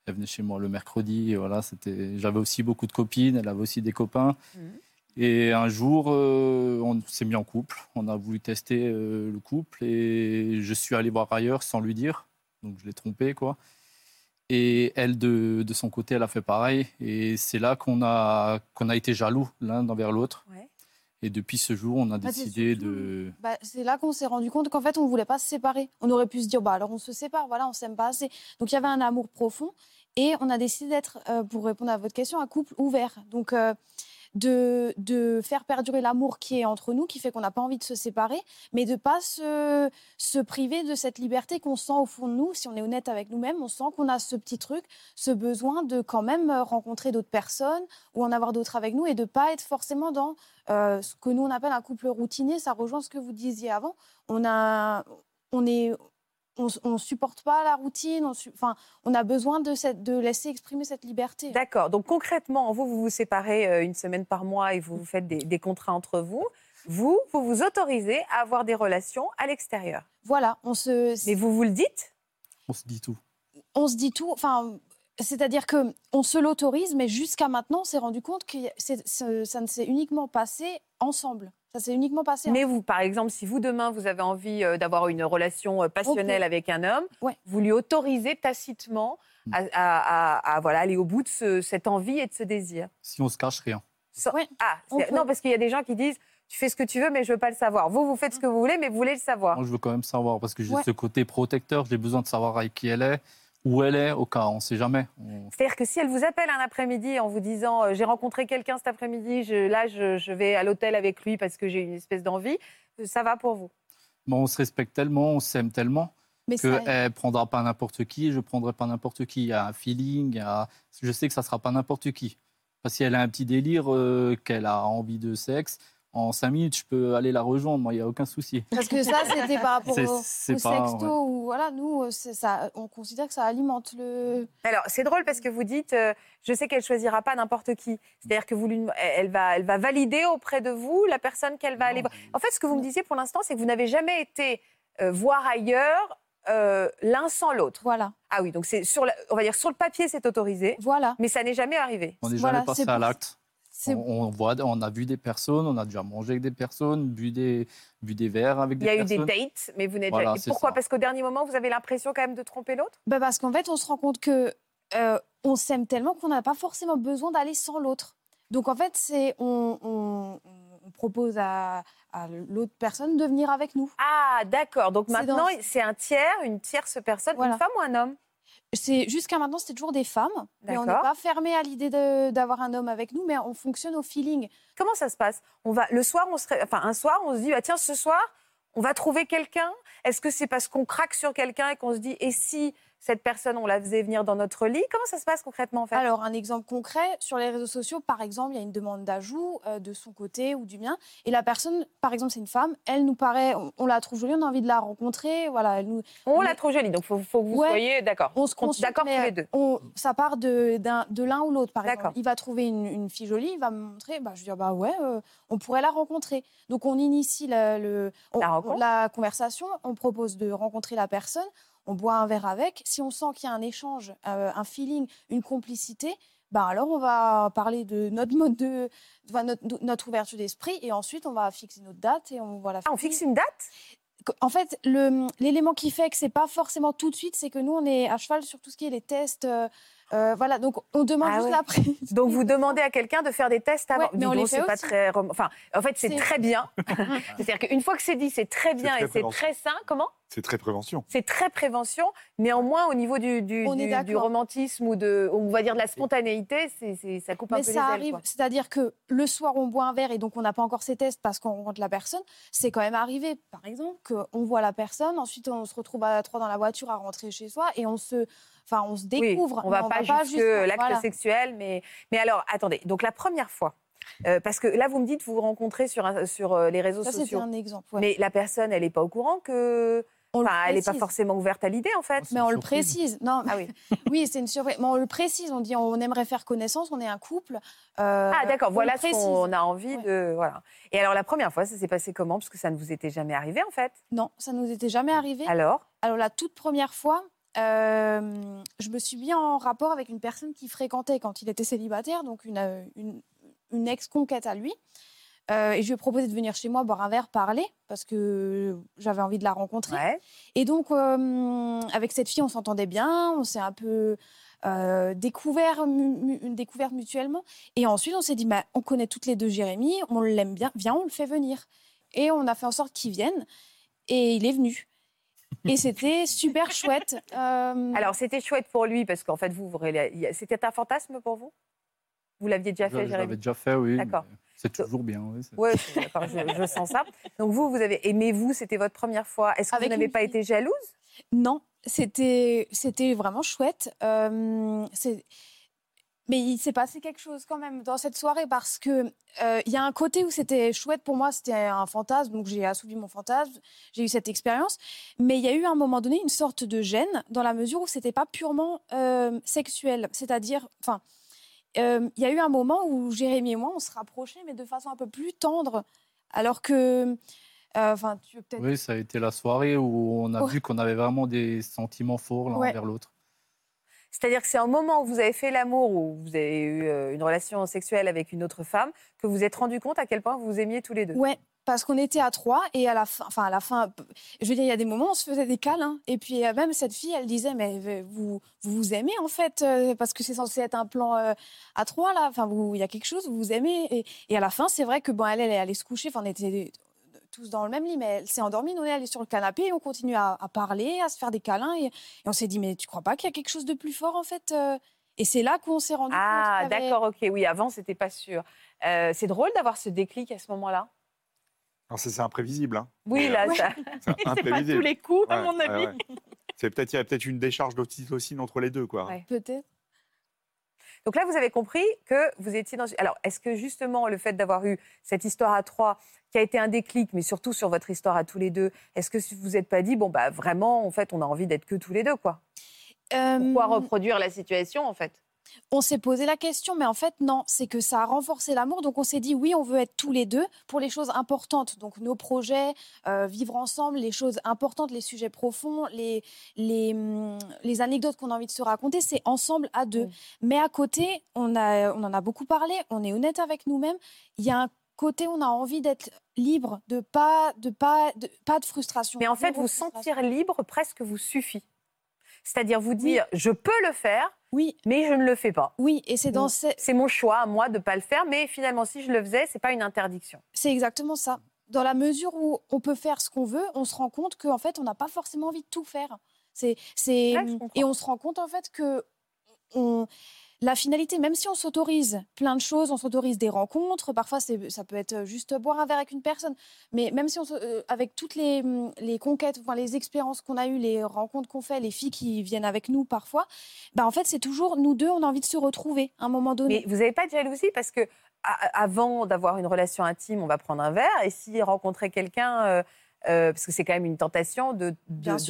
elle venait chez moi le mercredi, et voilà, c'était. J'avais aussi beaucoup de copines, elle avait aussi des copains. Mhm. Et un jour, euh, on s'est mis en couple. On a voulu tester le couple et je suis allé voir ailleurs sans lui dire. Donc je l'ai trompé, quoi. Et elle, de, de son côté, elle a fait pareil. Et c'est là qu'on a, qu'on a été jaloux l'un envers l'autre. Ouais. Et depuis ce jour, on a Bah, décidé de. Bah, c'est là qu'on s'est rendu compte qu'en fait, on ne voulait pas se séparer. On aurait pu se dire, bah, alors on se sépare, voilà, on s'aime pas assez. Donc il y avait un amour profond et on a décidé d'être, euh, pour répondre à votre question, un couple ouvert. Donc euh, de, de faire perdurer l'amour qui est entre nous, qui fait qu'on n'a pas envie de se séparer, mais de pas se, se priver de cette liberté qu'on sent au fond de nous. Si on est honnête avec nous-mêmes, on sent qu'on a ce petit truc, ce besoin de quand même euh, rencontrer d'autres personnes ou en avoir d'autres avec nous et de pas être forcément dans euh, ce que nous on appelle un couple routinier, ça rejoint ce que vous disiez avant. On a, on est, on, on supporte pas la routine. On, enfin, on a besoin de cette, de laisser exprimer cette liberté. D'accord. Donc concrètement, vous, vous vous séparez euh, une semaine par mois et vous vous faites des, des contrats entre vous. Vous, vous vous autorisez à avoir des relations à l'extérieur. Voilà, on se, Mais vous vous le dites? On se dit tout. on se dit tout. Enfin, c'est-à-dire que on se l'autorise, mais jusqu'à maintenant, on s'est rendu compte que ça ne s'est uniquement passé ensemble. Ça s'est uniquement passé. Mais vous, par exemple, si vous demain vous avez envie euh, d'avoir une relation euh, passionnelle avec un homme, Ouais. vous lui autorisez tacitement à, à- à- à, voilà, aller au bout de ce- cette envie et de ce désir. Si on se cache rien. Sans- Ouais, ah, non, parce qu'il y a des gens qui disent tu fais ce que tu veux, mais je veux pas le savoir. Vous, vous faites ce que vous voulez, mais vous voulez le savoir. Moi, je veux quand même savoir parce que j'ai Ouais. ce côté protecteur. J'ai besoin de savoir avec qui elle est, où elle est, au cas on ne sait jamais. On- C'est-à-dire que si elle vous appelle un après-midi en vous disant euh, j'ai rencontré quelqu'un cet après-midi, je- là je, je vais à l'hôtel avec lui parce que j'ai une espèce d'envie, euh, ça va pour vous? Bon, on se respecte tellement, on s'aime tellement mais ça- qu'elle ne prendra pas n'importe qui et je ne prendrai pas n'importe qui. Il y a un feeling, je sais que ça ne sera pas n'importe qui. Parce si elle a un petit délire, euh, qu'elle a envie de sexe, en cinq minutes, je peux aller la rejoindre, moi, il n'y a aucun souci. Parce que ça, c'était par rapport C'est- au, c'est au pas- sexto. ouais. Ou, voilà, nous, euh, c'est ça, on considère que ça alimente le. Alors c'est drôle parce que vous dites euh, je sais qu'elle choisira pas n'importe qui. C'est-à-dire que vous lui, elle va, elle va valider auprès de vous la personne qu'elle va aller voir. En fait, ce que vous me disiez pour l'instant, c'est que vous n'avez jamais été euh, voir ailleurs euh, l'un sans l'autre. Voilà, Ah oui, donc c'est sur, la- on va dire sur le papier, c'est autorisé, voilà. mais ça n'est jamais arrivé. On n'est Voilà, jamais passé à l'acte. On, on voit, on a vu des personnes, on a déjà mangé avec des personnes, bu des, bu des verres avec Il des y a eu personnes. des dates, mais vous n'êtes Voilà, jamais. Pourquoi? ça. Parce qu'au dernier moment, vous avez l'impression quand même de tromper l'autre? Bah, parce qu'en fait, on se rend compte que euh, on s'aime tellement qu'on n'a pas forcément besoin d'aller sans l'autre. Donc en fait, c'est on, on- on propose à, à l'autre personne de venir avec nous. Ah, d'accord. Donc C'est maintenant, dans- c'est un tiers, une tierce personne, Voilà. une femme ou un homme? C'est jusqu'à maintenant, c'était toujours des femmes, mais on n'est pas fermé à l'idée d'avoir un homme avec nous, mais on fonctionne au feeling. Comment ça se passe? On va le soir, on serait, enfin un soir, on se dit bah, tiens ce soir, on va trouver quelqu'un? Est-ce que c'est parce qu'on craque sur quelqu'un et qu'on se dit et si cette personne on la faisait venir dans notre lit Comment ça se passe concrètement en fait? Alors, un exemple concret, sur les réseaux sociaux, par exemple, il y a une demande d'ajout euh, de son côté ou du mien. Et la personne, par exemple, c'est une femme, elle nous paraît, on, on la trouve jolie, on a envie de la rencontrer. Voilà, elle nous, On l'a trop jolie, donc faut, faut que vous Ouais. soyez d'accord. on se Con- consulte, D'accord tous les deux. on- ça part de, de l'un ou l'autre, par exemple. Il va trouver une, une fille jolie, il va me montrer, bah, je vais dire, bah ouais, euh, on pourrait la rencontrer. Donc, on initie la, le, la conversation, on propose de rencontrer la personne, on boit un verre avec. Si on sent qu'il y a un échange, euh, un feeling, une complicité, bah alors on va parler de notre mode de, enfin, notre, notre ouverture d'esprit et ensuite on va fixer notre date et on va la Ah, on fixe une date? En fait, l'élément qui fait que c'est pas forcément tout de suite, c'est que nous, on est à cheval sur tout ce qui est les tests. euh, euh, voilà, donc on demande Ah juste ouais. la prise. Donc vous demandez à quelqu'un de faire des tests avant. Ouais, mais Dis on donc, les fait c'est pas aussi. très. rom- Enfin, en fait, c'est très bien. C'est-à-dire qu'une fois que c'est dit, c'est très bien très et c'est très sain. Comment? C'est très prévention. C'est très prévention. Néanmoins, au niveau du, du, On est du- d'accord. du romantisme ou de, on va dire de la spontanéité, c'est, c'est- ça coupe un Mais peu ça les ailes. arrive, c'est-à-dire que le soir, on boit un verre et donc on n'a pas encore ces tests parce qu'on rencontre la personne. C'est quand même arrivé, par exemple, qu'on voit la personne, ensuite on se retrouve à trois dans la voiture à rentrer chez soi et on se, enfin, on se Oui, découvre. on mais va pas jusque juste- l'acte voilà. sexuel, mais, mais alors, attendez. Donc la première fois, euh, parce que là, vous me dites, vous vous rencontrez sur, un- sur euh, les réseaux Ça, sociaux. un exemple. ouais. Mais la personne, elle n'est pas au courant que. Enfin, elle n'est pas forcément ouverte à l'idée, en fait. C'est Mais on le précise. Non, Ah oui. oui, c'est une surprise. Mais on le précise. On dit on aimerait faire connaissance, on est un couple. euh, Ah d'accord, voilà ce qu'on a envie Ouais. de voilà. Et alors la première fois, ça s'est passé comment? Parce que ça ne vous était jamais arrivé en fait? Non, ça nous était jamais arrivé. Alors? Alors la toute première fois, euh, je me suis mis en rapport avec une personne qui fréquentait quand il était célibataire, donc une, une, une ex-conquête à lui. Euh, et je lui ai proposé de venir chez moi boire un verre, parler, parce que j'avais envie de la rencontrer. ouais. Et donc, euh, avec cette fille, on s'entendait bien, on s'est un peu euh, découvert, mu- mu- découvert mutuellement. Et ensuite, on s'est dit, bah, on connaît toutes les deux Jérémy, on l'aime bien, viens, on le fait venir. Et on a fait en sorte qu'il vienne. Et il est venu. Et c'était super chouette. Euh, Alors, c'était chouette pour lui parce qu'en fait, vous, c'était un fantasme pour vous? Vous l'aviez déjà Je fait, l'avais Jérémy? déjà fait, oui. D'accord. C'est toujours bien. Oui, Oui, je, je sens ça. Donc, vous, vous avez aimé, vous, c'était votre première fois. Est-ce que Avec vous n'avez pas fille. été jalouse? Non, c'était c'était vraiment chouette. Euh, c'est- mais il s'est passé quelque chose quand même dans cette soirée parce que euh, il y a un côté où c'était chouette pour moi, c'était un fantasme, donc j'ai assouvi mon fantasme, j'ai eu cette expérience. Mais il y a eu à un moment donné une sorte de gêne dans la mesure où c'était pas purement euh, sexuel, c'est-à-dire, enfin, euh, il y a eu un moment où Jérémy et moi on se rapprochait, mais de façon un peu plus tendre, alors que, enfin, tu Oui, ça a été la soirée où on a vu qu'on avait vraiment des sentiments forts l'un Ouais. envers l'autre. C'est-à-dire que c'est un moment où vous avez fait l'amour, où vous avez eu euh, une relation sexuelle avec une autre femme, que vous vous êtes rendu compte à quel point vous vous aimiez tous les deux. Ouais, parce qu'on était à trois et à la fin, enfin à la fin, je veux dire, il y a des moments où on se faisait des câlins. Et puis euh, même cette fille, elle disait, mais vous vous, aimez en fait, euh, parce que c'est censé être un plan à trois là. Enfin, il y a quelque chose, vous vous aimez. Et, et à la fin, c'est vrai que bon, elle, elle est allée se coucher. Enfin, on était tous dans le même lit, mais elle s'est endormie. Nous, on est allés sur le canapé et on continue à, à parler, à se faire des câlins. Et, et on s'est dit, mais tu crois pas qu'il y a quelque chose de plus fort en fait euh? Et c'est là qu'on s'est rendu Ah, compte. avait- d'accord, ok. Oui, avant, c'était pas sûr. Euh, c'est drôle d'avoir ce déclic à ce moment-là? Alors, c'est imprévisible. Hein. Oui, là, ça. C'est pas tous les coups, à mon avis. ouais. C'est peut-être il y a peut-être une décharge d'oxytocine entre les deux, quoi. Ouais. Peut-être. Donc là, vous avez compris que vous étiez dans. Alors, est-ce que justement le fait d'avoir eu cette histoire à trois, qui a été un déclic, mais surtout sur votre histoire à tous les deux, est-ce que vous n'êtes pas dit, bon, bah vraiment, en fait, on a envie d'être que tous les deux, quoi? Pourquoi Euh, reproduire la situation, en fait? On s'est posé la question, mais en fait, non, c'est que ça a renforcé l'amour. Donc, on s'est dit, oui, on veut être tous les deux pour les choses importantes. Donc, nos projets, euh, vivre ensemble, les choses importantes, les sujets profonds, les, les, hum, les anecdotes qu'on a envie de se raconter, c'est ensemble à deux. Mais à côté, on, a, on en a beaucoup parlé, on est honnête avec nous-mêmes. Il y a un côté, on a envie d'être libre, de pas de, pas, de, pas de frustration. Mais en fait, vous sentir libre presque vous suffit. C'est-à-dire vous dire, je peux le faire, Oui, mais je ne le fais pas. oui, et c'est dans ce- C'est mon choix à moi de ne pas le faire, mais finalement, si je le faisais, c'est pas une interdiction. C'est exactement ça. Dans la mesure où on peut faire ce qu'on veut, on se rend compte qu'en fait, on n'a pas forcément envie de tout faire. C'est, c'est, et on se rend compte en fait que on, la finalité, même si on s'autorise plein de choses, on s'autorise des rencontres, parfois ça peut être juste boire un verre avec une personne, mais même si on, euh, avec toutes les, les conquêtes, enfin, les expériences qu'on a eues, les rencontres qu'on fait, les filles qui viennent avec nous parfois, bah en fait c'est toujours nous deux, on a envie de se retrouver à un moment donné. Mais vous n'avez pas de jalousie parce que avant d'avoir une relation intime, on va prendre un verre et si rencontrer quelqu'un, euh, euh, parce que c'est quand même une tentation de,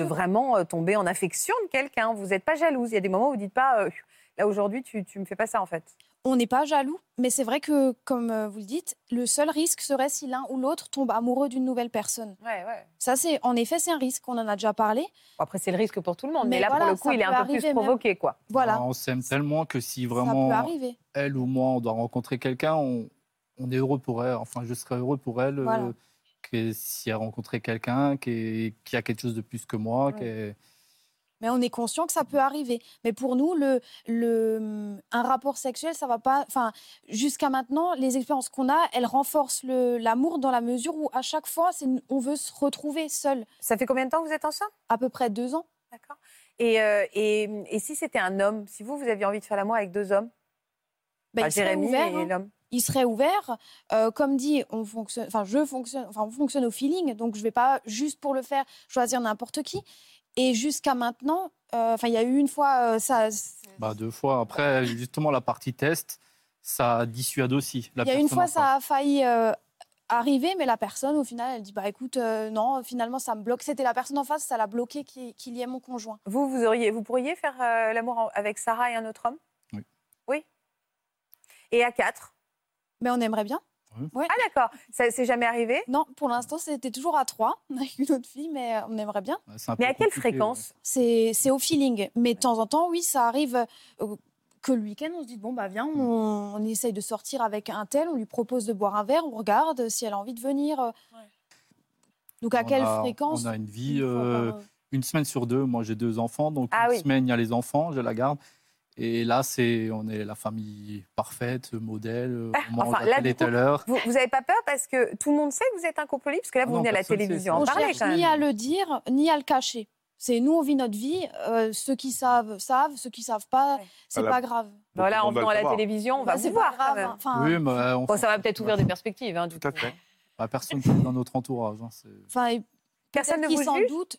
vraiment euh, tomber en affection de quelqu'un. Vous n'êtes pas jalouse. Il y a des moments où vous dites pas, euh, là aujourd'hui, tu, tu me fais pas ça en fait. on n'est pas jaloux, mais c'est vrai que, comme euh, vous le dites, le seul risque serait si l'un ou l'autre tombe amoureux d'une nouvelle personne. Ouais, ouais. Ça, c'est, en effet, c'est un risque. On en a déjà parlé. Bon, après, c'est le risque pour tout le monde, mais, Mais là, voilà, pour le coup, il est un peu plus même. provoqué, quoi. Voilà, Ah, On s'aime tellement que si vraiment elle ou moi on doit rencontrer quelqu'un, on, on est heureux pour elle. Enfin, je serais heureux pour elle euh, que si elle rencontrait quelqu'un qui, a quelque chose de plus que moi. Ouais. qui est- Mais on est conscient que ça peut arriver. Mais pour nous, le, le, un rapport sexuel, ça va pas. Enfin, jusqu'à maintenant, les expériences qu'on a, elles renforcent l'amour dans la mesure où à chaque fois, on veut se retrouver seul. Ça fait combien de temps que vous êtes ensemble? À peu près deux ans. D'accord. Et, euh, et, et si c'était un homme, si vous, vous aviez envie de faire l'amour avec deux hommes, Ben, Enfin, il serait Jérémy ouvert, et hein. l'homme il serait ouvert. Euh, comme dit, on fonctionne, enfin, je fonctionne, enfin, on fonctionne au feeling, donc je vais pas juste pour le faire choisir n'importe qui. Et jusqu'à maintenant, euh, enfin, il y a eu une fois, euh, ça, Bah, deux fois. Après, justement, la partie test, ça dissuade aussi. il y a une fois, ça a failli euh, arriver, mais la personne, au final, elle dit, bah écoute, euh, non, finalement, ça me bloque. C'était la personne en face, ça l'a bloqué qu'il y ait mon conjoint. Vous, vous, auriez, vous pourriez faire euh, l'amour avec Sarah et un autre homme? Oui. Oui. Et à quatre? Mais on aimerait bien. Ah d'accord. Ça s'est jamais arrivé? Non, pour l'instant, c'était toujours à trois avec une autre fille, mais euh, on aimerait bien. Mais à quelle fréquence? C'est c'est au feeling. Mais de temps en temps, oui, ça arrive euh, que le week-end, on se dit bon, bah viens, on, on essaye de sortir avec un tel, on lui propose de boire un verre, on regarde si elle a envie de venir. euh. Donc à On quelle a- fréquence? On a une vie Une fois euh, par- une semaine sur deux. Moi, j'ai deux enfants. Donc, Ah une oui. semaine, il y a les enfants, je la garde. Et là, c'est, on est la famille parfaite, modèle, on mange enfin, à là, telle du et coup, telle heure. Vous n'avez pas peur parce que tout le monde sait que vous êtes un couple libre Parce que là, Ah vous non, venez à la télévision en On parler cherche quand ni même. à le dire, ni à le cacher. C'est nous, on vit notre vie. euh, ceux qui savent, savent. Ceux qui savent pas, Ouais. c'est pas grave. Voilà, en venant à la télévision, on va Bah, vous c'est voir grave. même. Enfin, Oui, mais on Bon, s'en ça va peut-être ouvrir des perspectives. Hein, du Tout à fait. Bah, personne dans notre entourage. hein, enfin, Personne ne vous s'en juge doutent.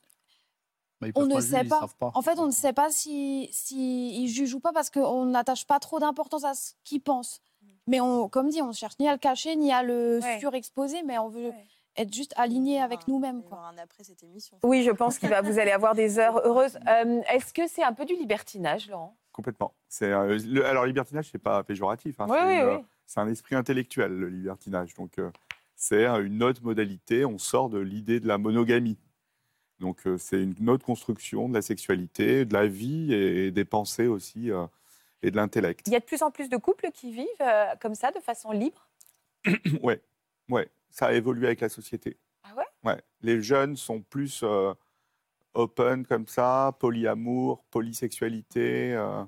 Bah, On ne sait juger, pas. En fait, on ne sait pas si, si ils jugent ou pas parce qu'on n'attache pas trop d'importance à ce qu'ils pensent. Mais on, comme dit, on cherche ni à le cacher ni à le Ouais. surexposer, mais on veut Ouais. être juste aligné avec nous-mêmes. Quoi. un après cette émission. Oui, je pense que vous allez avoir des heures heureuses. Euh, Est-ce que c'est un peu du libertinage, Laurent? Complètement. C'est, euh, le- alors, libertinage, c'est pas péjoratif. hein, Oui, c'est, oui, une, oui. euh, c'est un esprit intellectuel, le libertinage. Donc, euh, c'est euh, une autre modalité. On sort de l'idée de la monogamie. Donc, euh, c'est une autre construction de la sexualité, de la vie et des pensées aussi, euh, et de l'intellect. Il y a de plus en plus de couples qui vivent euh, comme ça, de façon libre? Ouais, ouais, ça a évolué avec la société. Ah ouais? Ouais, les jeunes sont plus euh, open comme ça, polyamour, polysexualité. euh,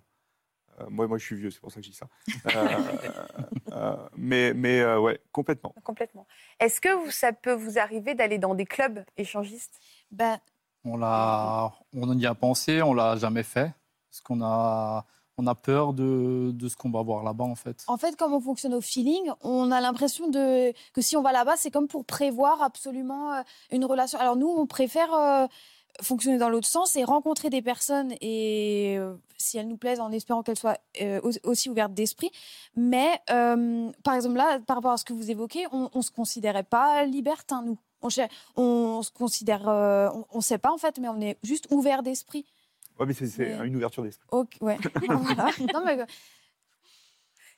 euh, moi, moi, je suis vieux, c'est pour ça que je dis ça. Mais, mais ouais, complètement. Complètement. Est-ce que ça peut vous arriver d'aller dans des clubs échangistes? Ben, On, l'a, on y a pensé, on l'a jamais fait. Parce qu'on a, on a peur de, de ce qu'on va voir là-bas, en fait. En fait, comme on fonctionne au feeling, on a l'impression de que si on va là-bas, c'est comme pour prévoir absolument euh, une relation. Alors nous, on préfère euh, fonctionner dans l'autre sens et rencontrer des personnes et euh, si elles nous plaisent, en espérant qu'elles soient euh, au- aussi ouvertes d'esprit. Mais euh, par exemple là, par rapport à ce que vous évoquez, on, on se considérait pas libertin nous. On, se considère, euh, on, ne sait pas en fait, mais on est juste ouvert d'esprit. Ouais, mais c'est, Mais- une ouverture d'esprit. Ok, ouais. Voilà. Non, mais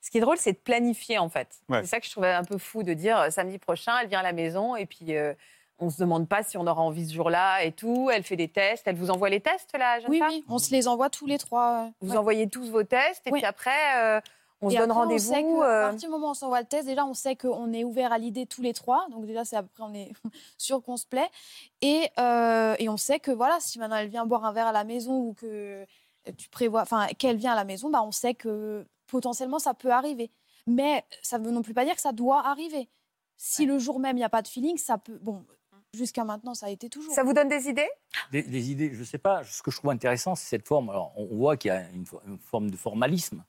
Ce qui est drôle, c'est de planifier en fait. Ouais. C'est ça que je trouvais un peu fou de dire euh, samedi prochain, elle vient à la maison et puis euh, on se demande pas si on aura envie ce jour-là et tout. Elle fait des tests. Elle vous envoie les tests, la jeune oui, femme? oui, on se les envoie tous les trois. Vous ouais. envoyez tous vos tests et Oui. puis après, euh, on se Et donne après, sait rendez-vous. que, euh, À partir du moment où on s'envoie le test, déjà, on sait qu'on est ouvert à l'idée tous les trois. Donc, déjà, c'est après, on est sûr qu'on se plaît. Et, euh, et on sait que, voilà, si maintenant elle vient boire un verre à la maison ou que tu prévois, enfin, qu'elle vient à la maison, bah, on sait que potentiellement, ça peut arriver. Mais ça ne veut non plus pas dire que ça doit arriver. Si le jour même, il n'y a pas de feeling, ça peut. Bon, jusqu'à maintenant, ça a été toujours. Ça vous donne des idées? Des, des idées, je ne sais pas. Ce que je trouve intéressant, c'est cette forme. Alors, on voit qu'il y a une, fo- une forme de formalisme,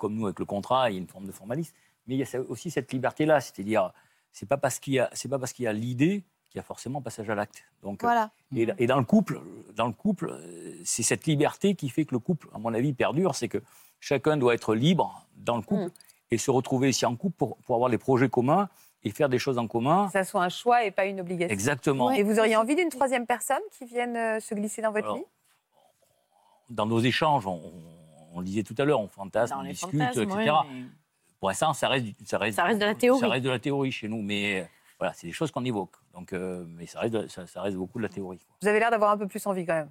comme nous avec le contrat, il y a une forme de formalisme. Mais il y a aussi cette liberté-là, c'est-à-dire, c'est pas parce qu'il y a, c'est pas parce qu'il y a l'idée qu'il y a forcément passage à l'acte. Donc, Voilà. et, et dans le couple, dans le couple, euh, c'est cette liberté qui fait que le couple, à mon avis, perdure. C'est que chacun doit être libre dans le couple Mm. et se retrouver ici en couple pour, pour avoir des projets communs et faire des choses en commun. Que ça soit un choix et pas une obligation. Exactement. Et vous auriez envie d'une troisième personne qui vienne euh, se glisser dans votre Alors, vie? dans nos échanges, on, on- le disait tout à l'heure, on fantasme, Dans on discute, etc. mais- Pour l'instant, ça reste, ça reste, Ça reste de la théorie. Ça reste de la théorie chez nous, mais euh, voilà, c'est des choses qu'on évoque. Donc, euh, mais ça reste, ça, ça reste beaucoup de la théorie. quoi. Vous avez l'air d'avoir un peu plus envie quand même.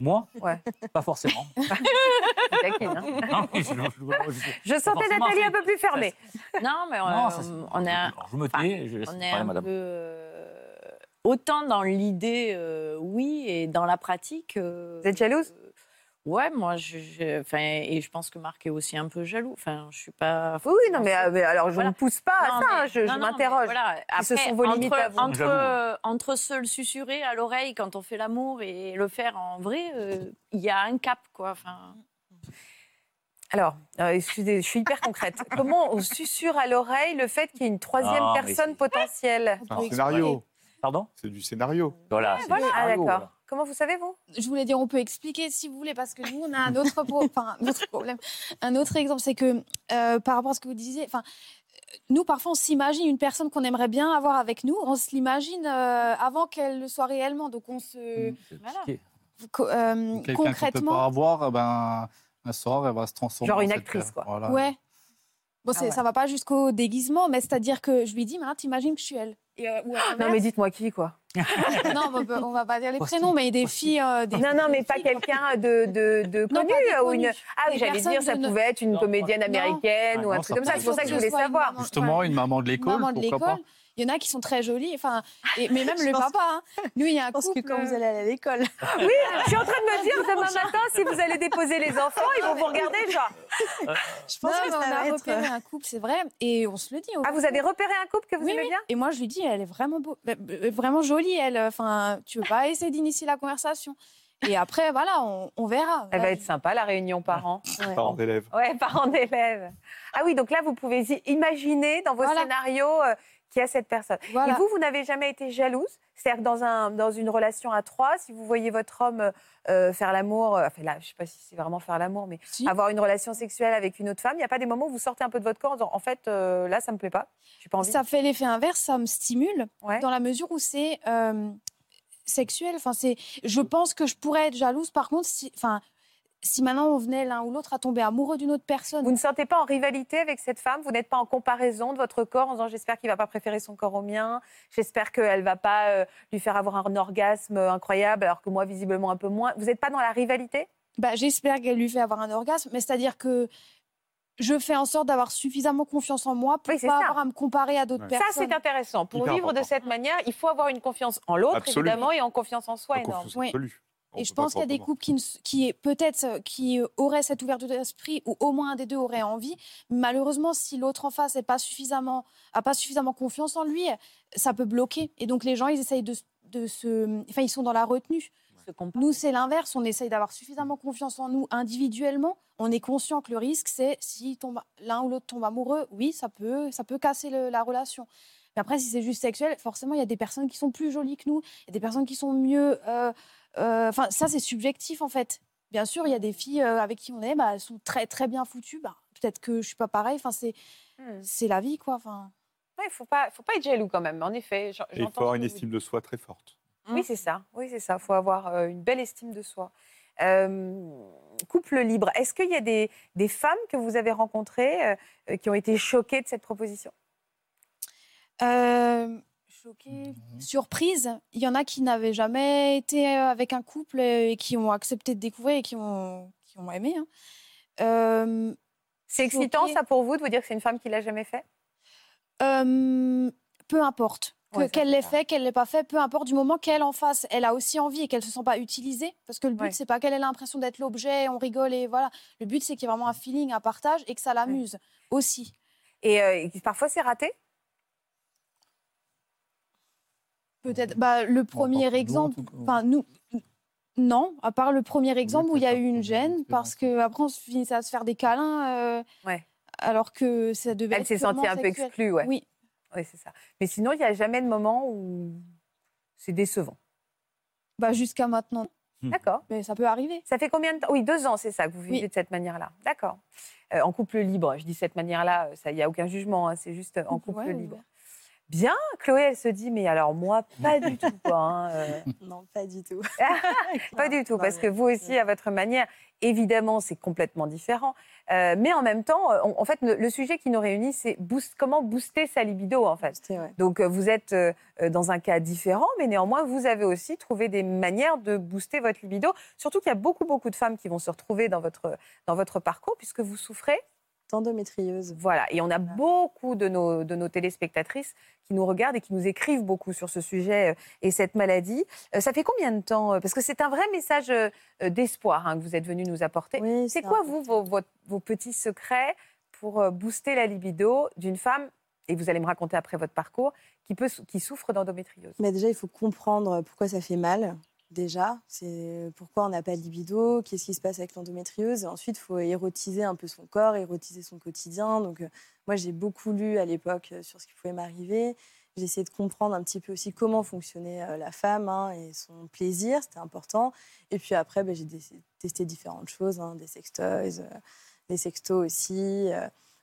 Moi, Ouais. pas forcément. Taquine, hein. Non, je, je- je- Je sentais Nathalie un peu plus fermée. Non, mais on, non, ça, c'est- on est, un- alors, je me tais, je laisse on est parler un madame. peu euh, autant dans l'idée, euh, oui, et dans la pratique. euh, Vous êtes jalouse? euh, Ouais, moi, je, et je pense que Marc est aussi un peu jaloux. Enfin, je suis pas. Oui, oui, non, mais, euh, mais alors je Voilà. ne pousse pas à ça, mais- je, m'interroge. Voilà. Ce Après, sont vos entre, limites à vous. Entre, J'avoue. euh, entre se le susurrer à l'oreille quand on fait l'amour et le faire en vrai, euh, il y a un cap, quoi. Enfin, Alors, euh, excusez, je suis hyper concrète. Comment on susurre à l'oreille le fait qu'il y ait une troisième Ah, personne potentielle? C'est un scénario. Pardon? C'est du scénario. Voilà, c'est Voilà. Ah, scénario, d'accord. voilà. Comment vous savez, vous? Je voulais dire, on peut expliquer si vous voulez, parce que nous, on a un autre, pro- enfin, un autre problème. Un autre exemple, c'est que euh, par rapport à ce que vous disiez, enfin, euh, nous, parfois, on s'imagine une personne qu'on aimerait bien avoir avec nous, on se l'imagine euh, avant qu'elle le soit réellement. Donc, on se. C'est Voilà. co- euh, ne peut pas concrètement. avoir, eh ben, un soir, elle va se transformer Genre en une actrice, quoi. Voilà. Ouais. Bon, Ah ouais. ça va pas jusqu'au déguisement, mais c'est-à-dire que je lui dis, maintenant, t'imagines que je suis elle. Et, euh, ou Non, mais dites-moi qui, quoi. non, on va, on va pas dire les prénoms, mais des filles. euh, des Non, non, mais pas quelqu'un de, de, de Non, connu. des ou une... Ah j'allais dire, ça pouvait être une Non, comédienne non. américaine Ah, ou un non, truc ça comme ça. peut C'est pour ça que je voulais savoir. maman- Justement, une maman de l'école, maman de pourquoi pas l'école. Il y en a qui sont très jolies, enfin, et, mais même le pense- papa. hein. Nous, il y a un Je pense que quand vous allez aller à l'école, Oui, je suis en train de me dire, demain matin, si vous allez déposer les enfants, ils vont vous regarder genre. Je Non, pense que mais ça on va a être... repéré un couple, c'est vrai, et on se le dit. au Ah, vous avez repéré un couple que vous Oui, aimez oui. bien Et moi, je lui dis, elle est vraiment beau, euh, euh, vraiment jolie, elle. Enfin, tu veux pas essayer d'initier la conversation Et après, voilà, on, on verra. Elle Là, va être sympa, la réunion parents. Ouais. Parents d'élèves. Ouais, parents d'élèves. Ah oui, donc là, vous pouvez imaginer dans vos Voilà. scénarios euh, qu'il y a cette personne. Voilà. Et vous, vous n'avez jamais été jalouse? C'est-à-dire que dans, un, dans une relation à trois, si vous voyez votre homme euh, euh, faire l'amour, euh, enfin là, je ne sais pas si c'est vraiment faire l'amour, mais Si. avoir une relation sexuelle avec une autre femme, il n'y a pas des moments où vous sortez un peu de votre corps en disant, en fait, euh, là, ça ne me plaît pas, je n'ai pas envie. Ça fait l'effet inverse, ça me stimule Ouais. dans la mesure où c'est sexuel. Enfin, c'est. Je pense que je pourrais être jalouse. Par contre, si, enfin, si maintenant on venait l'un ou l'autre à tomber amoureux d'une autre personne, Vous ne sentez pas en rivalité avec cette femme Vous n'êtes pas en comparaison de votre corps en disant j'espère qu'il ne va pas préférer son corps au mien, j'espère qu'elle ne va pas euh, lui faire avoir un orgasme euh, incroyable alors que moi visiblement un peu moins. Vous n'êtes pas dans la rivalité? Bah, j'espère qu'elle lui fait avoir un orgasme. Mais c'est-à-dire que je fais en sorte d'avoir suffisamment confiance en moi pour Oui, c'est pas ça. avoir à me comparer à d'autres Ouais. Ça personnes. c'est intéressant. Pour Hyper vivre de cette manière, il faut avoir une confiance en l'autre évidemment et en confiance en soi La énorme. confiance Oui. absolue. On Et je pense qu'il y a des couples qui, qui peut-être euh, qui auraient cette ouverture d'esprit ou au moins un des deux aurait envie. Malheureusement, si l'autre en face n'a pas suffisamment, a pas suffisamment confiance en lui, ça peut bloquer. Et donc les gens, ils essayent de, se, enfin ils sont dans la retenue. Nous, c'est l'inverse. On essaye d'avoir suffisamment confiance en nous individuellement. On est conscient que le risque, c'est si l'un ou l'autre tombe amoureux, oui, ça peut, ça peut casser le- la relation. Mais après, si c'est juste sexuel, forcément, il y a des personnes qui sont plus jolies que nous, il y a des personnes qui sont mieux. euh, Enfin, ça, c'est subjectif, en fait. Bien sûr, il y a des filles euh, avec qui on est, bah, elles sont très, très bien foutues. Bah, Peut-être que je suis pas pareil. Enfin, c'est Hmm. c'est la vie, quoi. Enfin, Ouais, Il ne faut pas, faut pas être jaloux quand même, en effet. Et il faut j'entends avoir une estime de soi très forte. Oui, c'est ça. Oui, c'est ça. Il faut avoir euh, une belle estime de soi. Euh, couple libre. Est-ce qu'il y a des, des femmes que vous avez rencontrées euh, euh, qui ont été choquées de cette proposition? Euh, choquée, surprise. Il y en a qui n'avaient jamais été euh, avec un couple et qui ont accepté de découvrir et qui ont, qui ont aimé. hein. Euh, C'est excitant, Choquée. ça, pour vous, de vous dire que c'est une femme qui l'a jamais fait? Euh, peu importe. Ouais, qu'elle l'ait fait, qu'elle l'ait pas fait, peu importe, du moment qu'elle en face, elle a aussi envie et qu'elle se sent pas utilisée. Parce que le but, Ouais. c'est pas qu'elle ait l'impression d'être l'objet, on rigole et voilà. Le but, c'est qu'il y ait vraiment un feeling, un partage et que ça l'amuse aussi. Et euh, parfois, c'est raté? Peut-être. Bah, le premier exemple, enfin nous, non, à part le premier exemple où il y a eu une gêne, parce que après on se finissait à se faire des câlins, euh, Ouais. alors que ça devait Elle être s'est sentie un peu exclue, ouais. Oui, Oui, c'est ça. Mais sinon, il n'y a jamais de moment où c'est décevant. bah jusqu'à maintenant, Hmm. D'accord. mais ça peut arriver. Ça fait combien de temps? Oui, deux ans, c'est ça, que vous vivez Oui. de cette manière-là. D'accord. Euh, en couple libre, je dis cette manière-là, il n'y a aucun jugement, hein, c'est juste en couple Ouais, libre. Bien, Chloé, elle se dit, mais alors moi, pas du tout, quoi. hein, euh. Non, pas du tout. Pas du tout, Non, parce que vous aussi, à votre manière, évidemment, c'est complètement différent. Euh, mais en même temps, euh, on- en fait, le, le sujet qui nous réunit, c'est boost- comment booster sa libido, en fait. Ouais. Donc, vous êtes euh, dans un cas différent, mais néanmoins, vous avez aussi trouvé des manières de booster votre libido. Surtout qu'il y a beaucoup, beaucoup de femmes qui vont se retrouver dans votre, dans votre parcours, puisque vous souffrez. D'endométriose. Voilà. Et on a beaucoup de nos, de nos téléspectatrices qui nous regardent et qui nous écrivent beaucoup sur ce sujet euh, et cette maladie. Euh, ça fait combien de temps euh, Parce que c'est un vrai message d'espoir hein, que vous êtes venu nous apporter. Oui, C'est quoi, vous, vos, vos- vos petits secrets pour booster la libido d'une femme, et vous allez me raconter après votre parcours, qui, peut, qui souffre d'endométriose? Mais déjà, il faut comprendre pourquoi ça fait mal. Déjà, c'est pourquoi on n'a pas de libido, qu'est-ce qui se passe avec l'endométriose. Et ensuite, il faut érotiser un peu son corps, érotiser son quotidien. Donc, euh, moi, j'ai beaucoup lu à l'époque euh, sur ce qui pouvait m'arriver. J'ai essayé de comprendre un petit peu aussi comment fonctionnait euh, la femme hein, et son plaisir, c'était important. Et puis après, ben, j'ai testé différentes choses, hein, des sextoys, des sextos aussi.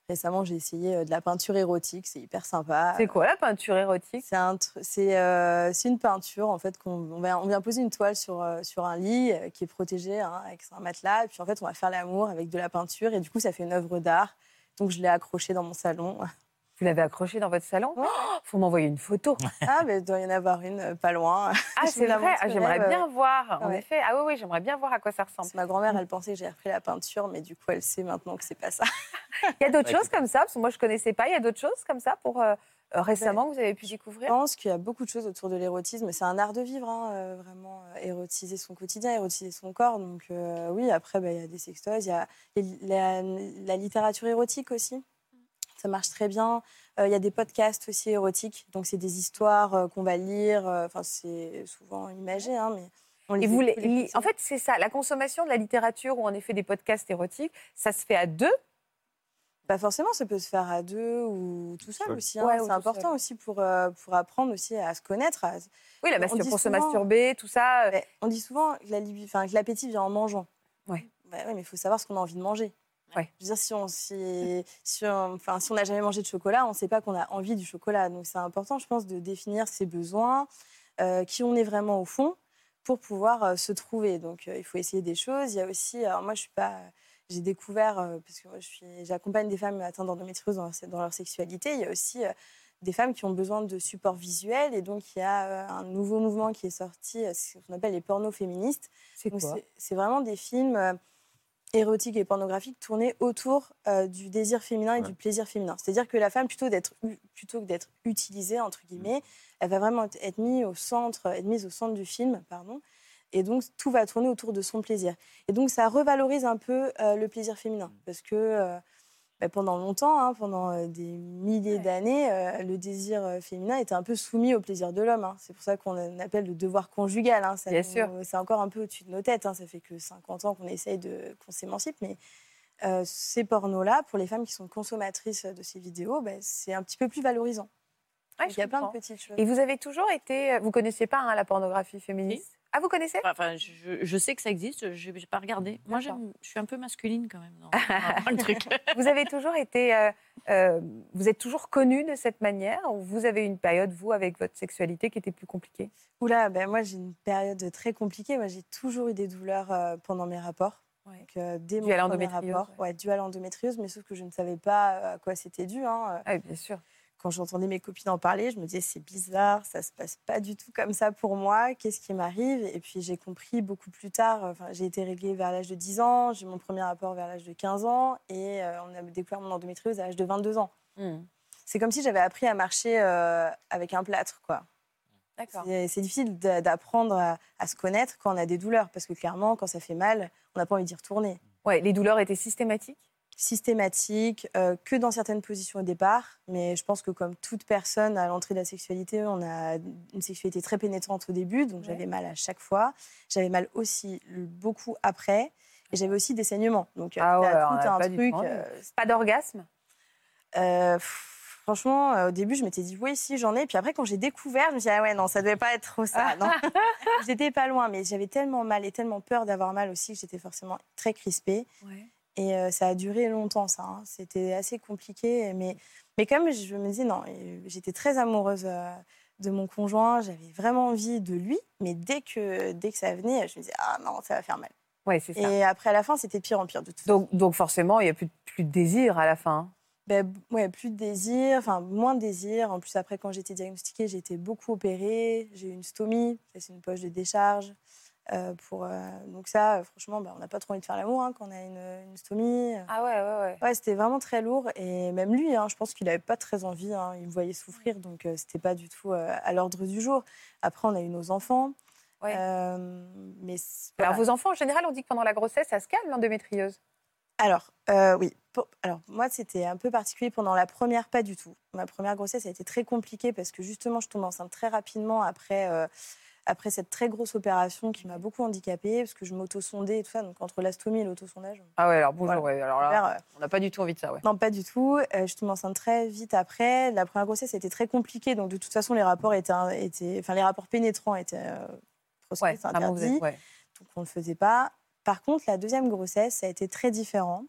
Récemment, j'ai essayé euh, de la peinture érotique, c'est hyper sympa. C'est quoi la peinture érotique? C'est un tr- c'est euh, c'est une peinture en fait qu'on on vient, on vient poser une toile sur, euh, sur un lit euh, qui est protégé hein, avec un matelas. Et puis en fait on va faire l'amour avec de la peinture. Et du coup ça fait une œuvre d'art. Donc je l'ai accrochée dans mon salon Vous l'avez accroché dans votre salon Ouais. Oh, Faut m'envoyer une photo. Ah, mais il doit y en avoir une euh, pas loin. Ah, Je c'est vrai. Ah, j'aimerais ouais. bien voir. En Ouais. effet. Ah oui, oui, j'aimerais bien voir à quoi ça ressemble. Ma grand-mère, elle pensait que j'ai repris la peinture, mais du coup, elle sait maintenant que c'est pas ça. Il y a d'autres Ouais, choses comme ça, parce que moi je connaissais pas. Il y a d'autres choses comme ça pour euh, euh, récemment que vous avez pu Je découvrir. pense qu'il y a beaucoup de choses autour de l'érotisme. C'est un art de vivre, hein, euh, vraiment euh, érotiser son quotidien, érotiser son corps. Donc euh, oui, après, bah, il y a des sextoys, il y a la littérature érotique aussi. Ça marche très bien. Euh, Il y a des podcasts aussi érotiques. Donc c'est des histoires euh, qu'on va lire. euh, Enfin, c'est souvent imagé, hein, mais on les Et vous, les- en fait, c'est ça, la consommation de la littérature ou en effet des podcasts érotiques, ça se fait à deux? Pas forcément, ça peut se faire à deux ou tout seul aussi. hein. Ouais, c'est important seul. aussi pour, euh, pour apprendre aussi à se connaître. à- Oui, la mastur- pour se masturber, tout ça. euh, on dit souvent que la libi- enfin, que l'appétit vient en mangeant. Ouais. Bah ouais, mais il faut savoir ce qu'on a envie de manger. Ouais. Je veux dire, si on si, si on- enfin, si on n'a jamais mangé de chocolat, on ne sait pas qu'on a envie du chocolat. Donc c'est important, je pense, de définir ses besoins, euh, qui on est vraiment au fond, pour pouvoir euh, se trouver. Donc euh, il faut essayer des choses. Il y a aussi, alors moi je suis pas, j'ai découvert parce que moi je suis, j'accompagne des femmes atteintes d'endométriose dans, leur- dans leur sexualité. Il y a aussi des femmes qui ont besoin de support visuel et donc il y a un nouveau mouvement qui est sorti, ce qu'on appelle les pornos féministes. c'est quoi? C'est vraiment des films euh, érotiques et pornographiques tournés autour euh, du désir féminin et Ouais. du plaisir féminin. C'est-à-dire que la femme, plutôt, d'être, plutôt que d'être utilisée, entre guillemets, elle va vraiment être- être mise au centre, être mise au centre du film, pardon. Et donc, tout va tourner autour de son plaisir. Et donc, ça revalorise un peu euh, le plaisir féminin. Parce que bah, pendant longtemps, hein, pendant euh, des milliers Ouais. d'années, euh, le désir euh, féminin était un peu soumis au plaisir de l'homme. hein. C'est pour ça qu'on appelle le devoir conjugal. hein. Ça Bien nous- sûr. C'est encore un peu au-dessus de nos têtes. Ça fait que 50 ans qu'on essaye de qu'on s'émancipe. Mais euh, ces pornos-là, pour les femmes qui sont consommatrices de ces vidéos, bah, c'est un petit peu plus valorisant. Il y a plein de petites choses. Et vous avez toujours été. Vous connaissiez pas hein, la pornographie féministe? Ah, vous connaissez? Enfin, je, je sais que ça existe, je n'ai pas regardé. Moi, je suis un peu masculine quand même le truc. Vous avez toujours été. euh, euh, vous êtes toujours connue de cette manière ou vous avez eu une période, vous, avec votre sexualité qui était plus compliquée? Oula, ben moi j'ai une période très compliquée. Moi j'ai toujours eu des douleurs euh, pendant mes rapports. Ouais. Donc, euh, dès Dû à mon premier l'endométriose, rapport, ouais. dû à l'endométriose, mais sauf que je ne savais pas à quoi c'était dû. hein. Ah, oui, bien sûr. Quand j'entendais mes copines en parler, je me disais c'est bizarre, ça se passe pas du tout comme ça pour moi. Qu'est-ce qui m'arrive? Et puis j'ai compris beaucoup plus tard. euh, Enfin, j'ai été réglée vers l'âge de 10 ans, j'ai eu mon premier rapport vers l'âge de 15 ans, et euh, on a découvert mon endométriose à l'âge de 22 ans. Hmm. C'est comme si j'avais appris à marcher euh, avec un plâtre, quoi. C'est difficile d'a- d'apprendre à, à se connaître quand on a des douleurs, parce que clairement, quand ça fait mal, on n'a pas envie d'y retourner. Ouais, les douleurs étaient systématiques? Systématique, euh, que dans certaines positions au départ, mais je pense que comme toute personne à l'entrée de la sexualité, on a une sexualité très pénétrante au début, donc Ouais. j'avais mal à chaque fois. J'avais mal aussi beaucoup après, et j'avais aussi des saignements. Donc Ah ouais, tout un pas truc. envie. euh, Pas d'orgasme? Euh, franchement, au début, je m'étais dit oui, si j'en ai. Puis après, quand j'ai découvert, je me suis dit ah ouais, non, ça devait pas être trop ça. non. j'étais pas loin, mais j'avais tellement mal et tellement peur d'avoir mal aussi que j'étais forcément très crispée. Et euh, ça a duré longtemps, ça. hein. C'était assez compliqué, mais mais comme je me disais non, et j'étais très amoureuse. euh, de mon conjoint, j'avais vraiment envie de lui, mais dès que, dès que ça venait, je me disais, ah non, ça va faire mal. Ouais, c'est ça. Et après, à la fin, c'était pire en pire de tout. Donc, donc forcément, il n'y a plus, plus de désir à la fin. Ben, ouais, plus de désir, enfin moins de désir. En plus, après, quand j'ai été diagnostiquée, j'ai été beaucoup opérée. J'ai eu une stomie, c'est une poche de décharge. Euh, pour, euh, donc ça, euh, franchement, ben, on n'a pas trop envie de faire l'amour hein, quand on a une, une stomie. Ah ouais, ouais, ouais. Ouais, c'était vraiment très lourd. Et même lui, hein, je pense qu'il n'avait pas très envie. hein, il me voyait souffrir, donc euh, c'était pas du tout à l'ordre du jour. Après, on a eu nos enfants. Ouais. Mais Alors, vos enfants, en général, on dit que pendant la grossesse, ça se calme, l'endométriose? Alors, oui. Alors, moi, c'était un peu particulier pendant la première, pas du tout. Ma première grossesse a été très compliquée parce que justement, je tombe enceinte très rapidement après, après cette très grosse opération qui m'a beaucoup handicapée parce que je m'auto-sondais et tout ça. Donc, entre l'astomie et l'autosondage, Ah ouais, alors bonjour. Voilà. ouais, alors là, on n'a pas du tout envie de ça, ouais. non, pas du tout. Euh, je tombe enceinte très vite après. La première grossesse a été très compliquée. Donc, de toute façon, les rapports, étaient, étaient, enfin, les rapports pénétrants étaient euh, proscrits, Ouais, c'est maman, vous interdit. êtes- ouais. donc on ne le faisait pas. Par contre, la deuxième grossesse, ça a été très différent,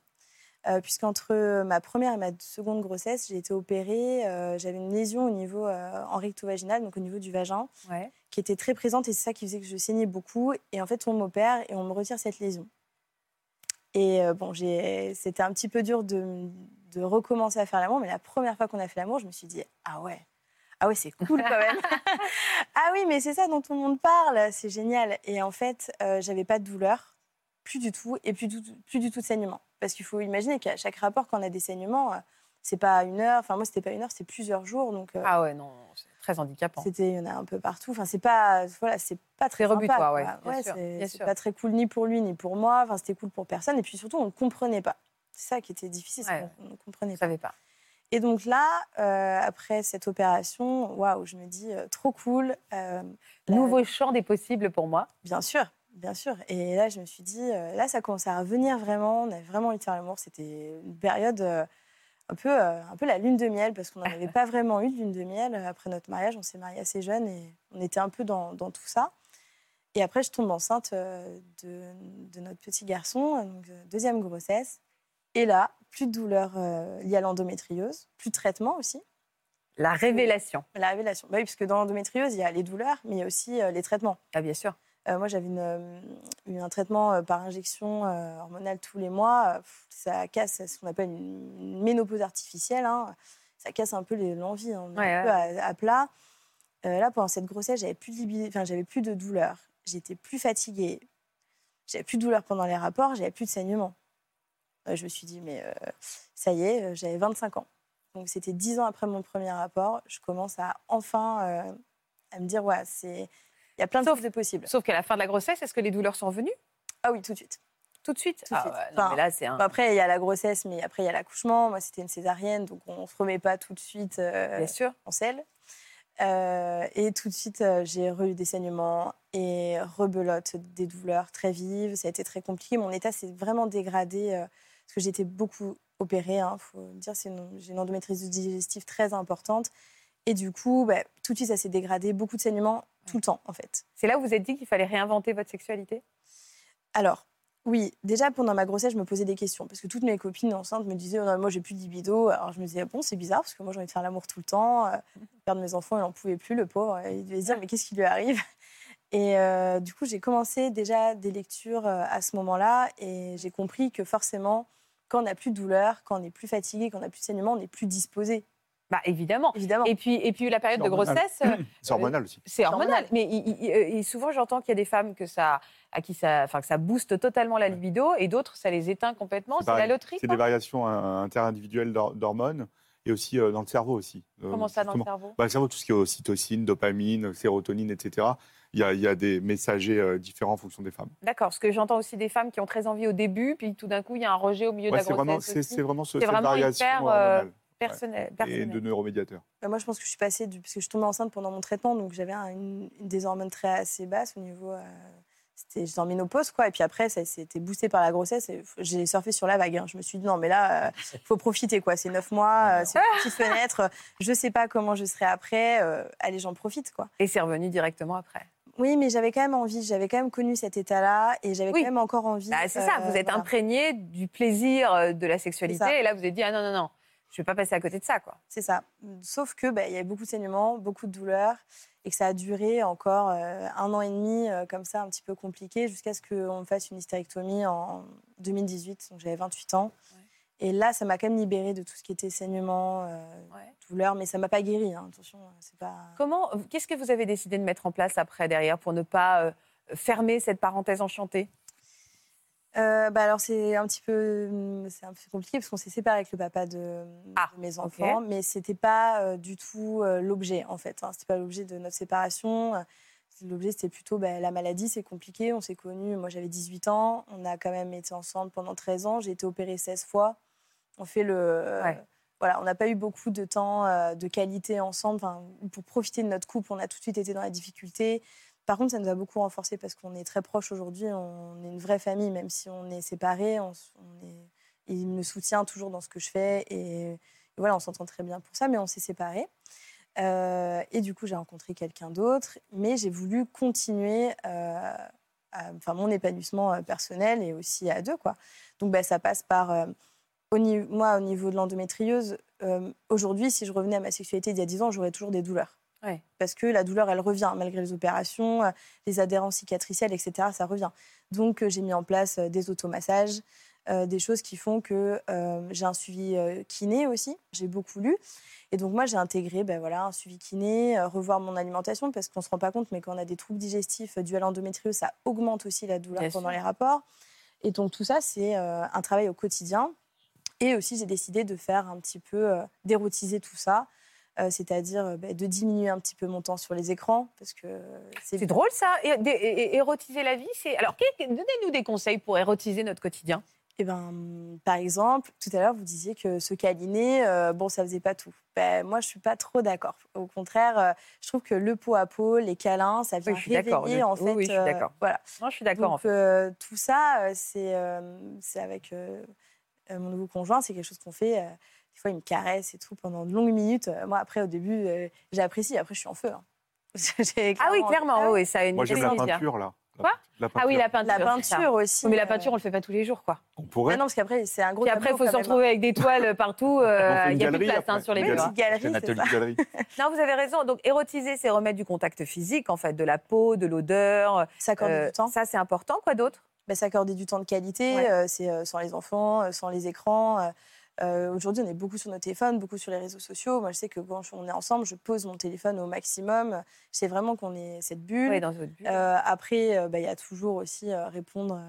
euh, puisqu'entre ma première et ma seconde grossesse, j'ai été opérée, euh, j'avais une lésion au niveau euh, en recto-vaginal, donc au niveau du vagin, Ouais. Qui était très présente, et c'est ça qui faisait que je saignais beaucoup. Et en fait, on m'opère et on me retire cette lésion. Et euh, bon, c'était un petit peu dur de, recommencer à faire l'amour. Mais la première fois qu'on a fait l'amour, je me suis dit ah ouais, ah ouais, c'est cool quand même. ah oui, mais c'est ça dont tout le monde parle, c'est génial. Et en fait, euh, j'avais pas de douleur, plus du tout, et plus du, plus du tout de saignement. Parce qu'il faut imaginer qu'à chaque rapport, quand on a des saignements, euh, c'est pas une heure. Enfin, moi, c'était pas une heure, c'est plusieurs jours. Donc, euh, Ah ouais, non, très handicapant. c'était, il y en a un peu partout. Enfin, c'est pas, voilà, c'est pas très C'est rebutoire, ouais, sûr, c'est, pas très cool ni pour lui ni pour moi. Enfin, c'était cool pour personne. Et puis surtout, on ne comprenait pas. C'est ça qui était difficile, Ouais. qu'on ne comprenait pas. savais pas. Et donc là, euh, après cette opération, waouh, je me dis euh, trop cool. euh, Nouveau champ des possibles pour moi. Bien sûr, bien sûr. Et là, je me suis dit, là, ça commençait à revenir vraiment. On avait vraiment de faire l'amour. C'était une période un, peu, euh, un peu la lune de miel, parce qu'on n'en avait pas vraiment eu de lune de miel. Après notre mariage, on s'est mariés assez jeunes et on était un peu dans, dans tout ça. Et après, je tombe enceinte euh, de, de notre petit garçon, donc euh, deuxième grossesse. Et là, plus de douleur euh, liée à l'endométriose, plus de traitement aussi. La révélation. La révélation. Bah oui, parce que dans l'endométriose, il y a les douleurs, mais il y a aussi euh, les traitements. Ah, bien sûr. Euh, moi, j'avais une, euh, eu un traitement euh, par injection euh, hormonale tous les mois. Ça casse ce qu'on appelle une, ménopause artificielle. hein. Ça casse un peu l'envie. hein. Ouais, un ouais. peu à, à plat. Euh, là, pendant cette grossesse, j'avais plus de libido, enfin, j'avais plus de douleur. J'étais plus fatiguée. J'avais plus de douleur pendant les rapports. J'avais plus de saignement. Je me suis dit, mais ça y est, j'avais 25 ans. Donc, c'était 10 ans après mon premier rapport. Je commence à enfin à me dire, ouais, c'est. Il y a plein de Sauf- de possibles. Sauf qu'à la fin de la grossesse, est-ce que les douleurs sont revenues? Ah oui, tout de suite. tout de suite? Tout de Ah suite. ouais, non, Enfin, mais là, c'est un. Bon, après, il y a la grossesse, mais après, il y a l'accouchement. Moi, c'était une césarienne, donc on ne se remet pas tout de suite euh, Bien sûr. en selle. Euh, et tout de suite, euh, j'ai eu des saignements et rebelote des douleurs très vives. Ça a été très compliqué. Mon état s'est vraiment dégradé euh, parce que j'étais beaucoup opérée. Il faut le dire, c'est une- j'ai une endométriose digestive très importante. Et du coup, bah, tout de suite, ça s'est dégradé. Beaucoup de saignements tout le temps, en fait. C'est là où vous êtes dit qu'il fallait réinventer votre sexualité? Alors, oui, déjà pendant ma grossesse, je me posais des questions parce que toutes mes copines enceintes me disaient oh non, moi j'ai plus de libido. Alors je me disais bon, c'est bizarre parce que moi j'ai envie de faire l'amour tout le temps. Euh, père de mes enfants, il n'en pouvait plus, le pauvre. Il devait se dire mais qu'est-ce qui lui arrive? Et euh, du coup, j'ai commencé déjà des lectures euh, à ce moment-là et j'ai compris que forcément, quand on n'a plus de douleur, quand on est plus fatigué, quand on n'a plus de saignement, on est plus disposé. Bah évidemment. Évidemment. Et puis, et puis la période de hormonal. grossesse, C'est hormonal aussi. c'est hormonal. Mais il- il- euh, souvent, j'entends qu'il y a des femmes que ça, à qui ça, enfin, que ça booste totalement la libido, et d'autres, ça les éteint complètement. C'est la loterie. C'est des variations euh, interindividuelles d'hor- d'hormones et aussi euh, dans le cerveau aussi. Euh, Comment ça dans le cerveau? Bah, le cerveau, tout ce qui est ocytocine, dopamine, sérotonine, etc. Il y a, il y a des messagers différents en fonction des femmes. D'accord. Parce que j'entends aussi des femmes qui ont très envie au début, puis tout d'un coup, il y a un rejet au milieu Ouais, de c'est la vraiment, grossesse. c'est, c'est vraiment ce, cette vraiment variation hyper, euh, Personnel. et personnel. de neuromédiateurs. Bah, moi, je pense que je suis passée du... parce que je suis tombée enceinte pendant mon traitement, donc j'avais un- une, une des hormones très assez basses au niveau. euh, C'était, j'étais en ménopause, quoi. Et puis après, ça s'était boosté par la grossesse. Et j'ai surfé sur la vague. hein. Je me suis dit, non, mais là, il faut profiter, quoi. C'est neuf mois, euh, c'est une petite fenêtre. Je sais pas comment je serai après. euh, allez, j'en profite, quoi. Et c'est revenu directement après. Oui, mais j'avais quand même envie. J'avais quand même connu cet état-là. Et j'avais Oui. quand même encore envie. Bah, c'est ça, euh, vous êtes voilà. imprégné du plaisir euh, de la sexualité, et là, vous avez dit, ah non, non, non, je ne vais pas passer à côté de ça, quoi. C'est ça. Sauf que bah, il y avait beaucoup de saignements, beaucoup de douleurs, et que ça a duré encore euh, un an et demi, euh, comme ça, un petit peu compliqué, jusqu'à ce qu'on me fasse une hystérectomie en 2018. Donc j'avais 28 ans. Et là, ça m'a quand même libérée de tout ce qui était saignement, euh, Ouais. douleur, mais ça m'a pas guérie. hein. Attention, c'est pas. Comment, qu'est-ce que vous avez décidé de mettre en place après, derrière, pour ne pas euh, fermer cette parenthèse enchantée? Euh, bah alors c'est un petit peu hum, c'est un peu compliqué parce qu'on s'est séparé avec le papa de, Ah, de mes enfants mais c'était pas euh, du tout euh, l'objet en fait hein. c'était pas l'objet de notre séparation. L'objet c'était plutôt bah, la maladie c'est compliqué. On s'est connus moi j'avais 18 ans. On a quand même été ensemble pendant 13 ans. J'ai été opérée 16 fois. On fait le Ouais. voilà on n'a pas eu beaucoup de temps de qualité ensemble. Enfin, pour profiter de notre couple on a tout de suite été dans la difficulté par contre, ça nous a beaucoup renforcés parce qu'on est très proches aujourd'hui. On est une vraie famille, même si on est séparés. Il me soutient toujours dans ce que je fais. Et, voilà, on s'entend très bien pour ça, mais on s'est séparés. Euh, et du coup, j'ai rencontré quelqu'un d'autre. Mais j'ai voulu continuer euh, enfin, mon épanouissement euh, personnel et aussi à deux. Quoi. Donc, bah, ça passe par. moi, au niveau de l'endométriose, aujourd'hui, si je revenais à ma sexualité d'il y a 10 ans, j'aurais toujours des douleurs Ouais. parce que la douleur, elle revient malgré les opérations, euh, les adhérences cicatricielles, etc. Ça revient. Donc, euh, j'ai mis en place euh, des automassages. euh, des choses qui font que euh, j'ai un suivi euh, kiné aussi. J'ai beaucoup lu. Et donc, moi, j'ai intégré ben, voilà, un suivi kiné, revoir mon alimentation, parce qu'on ne se rend pas compte, mais quand on a des troubles digestifs dus à l'endométriose, ça augmente aussi la douleur Bien pendant sûr. les rapports. Et donc, tout ça, c'est un travail au quotidien. Et aussi, j'ai décidé de faire un petit peu, d'érotiser tout ça. Euh, c'est-à-dire euh, ben, de diminuer un petit peu mon temps sur les écrans, parce que C'est drôle ça, érotiser la vie. C'est alors donnez-nous des conseils pour érotiser notre quotidien. Eh ben, par exemple, tout à l'heure, vous disiez que se câliner, euh, bon, ça faisait pas tout. Ben, moi, je suis pas trop d'accord. Au contraire, euh, je trouve que le pot à pot, les câlins, ça vient je suis d'accord. réveiller, Le- en oui, fait. oui, je suis euh, d'accord. voilà. Non, je suis d'accord. en fait. tout ça, c'est avec mon nouveau conjoint, c'est quelque chose qu'on fait. Des fois, il me caresse et tout pendant de longues minutes. Euh, moi, après, au début, euh, j'apprécie. Après, je suis en feu. hein. Ah oui, clairement, Ah oui, ça a une Moi, j'aime la peinture, là. Quoi la Ah oui, la peinture. La peinture aussi. Oui, Mais la euh, peinture, on le fait pas tous les jours, quoi. On ah pourrait. non, parce qu'après, c'est un gros Puis après, il faut se même, hein. retrouver avec des toiles partout. euh, Il une n'y a plus de place hein, sur les Une murs. Petite galerie, Un c'est atelier ça. de galerie. Non, vous avez raison. Donc, érotiser, c'est remettre du contact physique, en fait, de la peau, de l'odeur. S'accorder Euh, du temps. Ça, c'est important. Quoi d'autre? Bah, s'accorder du temps de qualité, Ouais. euh, c'est euh, sans les enfants, euh, sans les écrans. Euh, Aujourd'hui, on est beaucoup sur nos téléphones, beaucoup sur les réseaux sociaux. Moi, je sais que quand on est ensemble, je pose mon téléphone au maximum. Je sais vraiment qu'on est cette bulle. Oui, dans votre bulle. Euh, après, euh, bah, il y a toujours aussi répondre.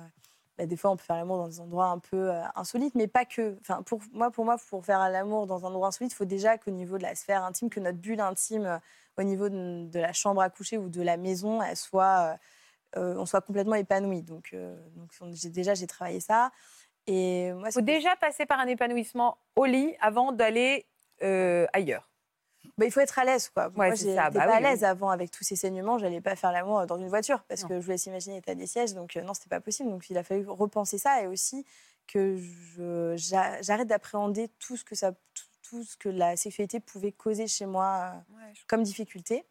bah, des fois, on peut faire l'amour dans des endroits un peu insolites, mais pas que. Enfin, pour moi, pour moi, pour faire l'amour dans un endroit insolite, il faut déjà qu'au niveau de la sphère intime, que notre bulle intime, au niveau de, de la chambre à coucher ou de la maison, elle soit, on soit complètement épanoui. Donc, déjà, j'ai travaillé ça. Et moi, Il faut déjà passer par un épanouissement au lit avant d'aller euh, ailleurs. Bah, il faut être à l'aise, quoi. Ouais, Moi, j'étais. Bah pas à l'aise oui. avant avec tous ces saignements. J'allais pas faire l'amour dans une voiture parce Non. que je vous laisse imaginer l'état des sièges. Donc euh, non, c'était pas possible. Donc il a fallu repenser ça et aussi que j'arrête d'appréhender tout ce que ça, tout, tout ce que la sexualité pouvait causer chez moi euh, comme difficulté.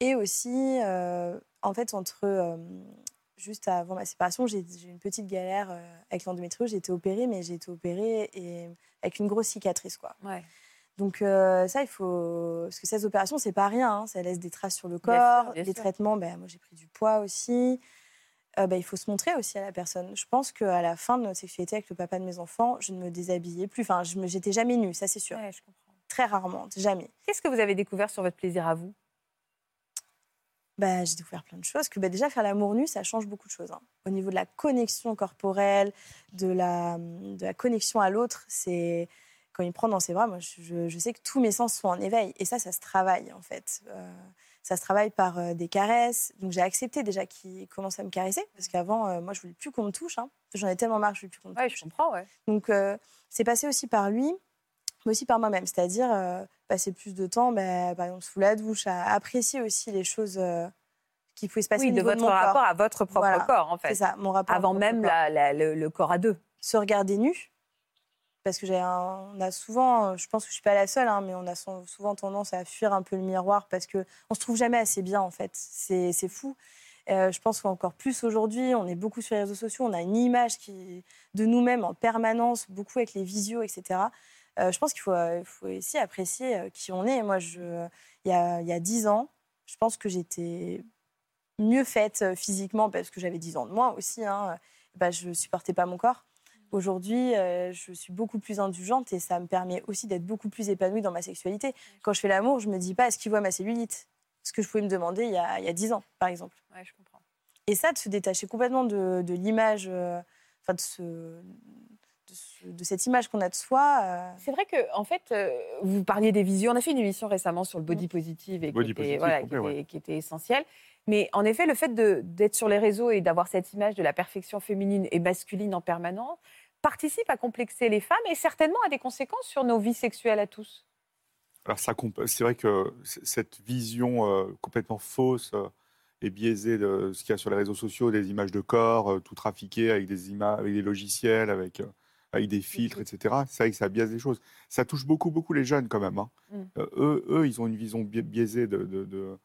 Et aussi, euh, en fait, entre juste avant ma séparation, j'ai eu une petite galère euh, avec l'endométriose. J'ai été opérée, mais j'ai été opérée et avec une grosse cicatrice, quoi. Ouais. Donc euh, ça, il faut... Parce que ces opérations, c'est pas rien. hein. Ça laisse des traces sur le corps. sûr. traitements, ben, moi, j'ai pris du poids aussi. Euh, ben, il faut se montrer aussi à la personne. Je pense qu'à la fin de notre sexualité avec le papa de mes enfants, je ne me déshabillais plus. Enfin, je me... jamais nue, ça c'est sûr. Ouais, je comprends. Très rarement, jamais. Qu'est-ce que vous avez découvert sur votre plaisir à vous? Bah, j'ai découvert plein de choses. Que bah, déjà, faire l'amour nu, ça change beaucoup de choses. hein. Au niveau de la connexion corporelle, de la, de la connexion à l'autre, c'est quand il me prend dans ses bras, moi, je, sais que tous mes sens sont en éveil. Et ça, ça se travaille, en fait. Euh, ça se travaille par euh, des caresses. Donc, j'ai accepté déjà qu'il commence à me caresser. Parce qu'avant, euh, moi, je voulais plus qu'on me touche. hein. J'en ai tellement marre je voulais plus qu'on me Ouais, touche. je comprends, ouais. Donc, c'est passé aussi par lui, mais aussi par moi-même. C'est-à-dire euh, passer plus de temps, bah, par exemple, sous la douche, à apprécier aussi les choses euh, qui pouvaient se passer Oui, au de votre mon corps. rapport à votre propre Voilà. corps, en C'est fait. ça, mon rapport. Avant mon même propre corps. la- la- le, le corps à deux. Se regarder nu. Parce que j'ai on a souvent, je pense que je suis pas la seule, hein, mais on a souvent tendance à fuir un peu le miroir parce que on se trouve jamais assez bien en fait. C'est c'est fou. Euh, je pense qu'encore plus aujourd'hui, on est beaucoup sur les réseaux sociaux, on a une image qui, de nous-mêmes en permanence, beaucoup avec les visios, etc. Euh, je pense qu'il faut, euh, faut aussi apprécier euh, qui on est. Moi, je, il y a, il y a 10 ans, je pense que j'étais mieux faite euh, physiquement parce que j'avais 10 ans de moins aussi. Hein. Bah, je supportais pas mon corps. Aujourd'hui, euh, je suis beaucoup plus indulgente et ça me permet aussi d'être beaucoup plus épanouie dans ma sexualité. Quand je fais l'amour, je me dis pas est-ce qu'il voit ma cellulite? Ce que je pouvais me demander il y a, il y a 10 ans, par exemple. Ouais, je comprends. Et ça, de se détacher complètement de, de l'image, euh, enfin de, ce- de, ce- de cette image qu'on a de soi. euh, C'est vrai que, en fait, euh, vous parliez des visios. On a fait une émission récemment sur le body positive et Body qui, était, voilà, qui, ouais. était, qui était essentiel. Mais en effet, le fait d'être sur les réseaux et d'avoir cette image de la perfection féminine et masculine en permanence participe à complexer les femmes et certainement a des conséquences sur nos vies sexuelles à tous. Alors, c'est vrai que cette vision euh, complètement fausse euh, et biaisée de ce qu'il y a sur les réseaux sociaux, des images de corps, euh, tout trafiqué avec des images, avec des logiciels, avec, euh, avec des filtres, etc. C'est vrai que ça biaise les choses. Ça touche beaucoup, beaucoup les jeunes quand même. hein. Mm. Euh, eux, eux, ils ont une vision bi- biaisée de, de, de, de-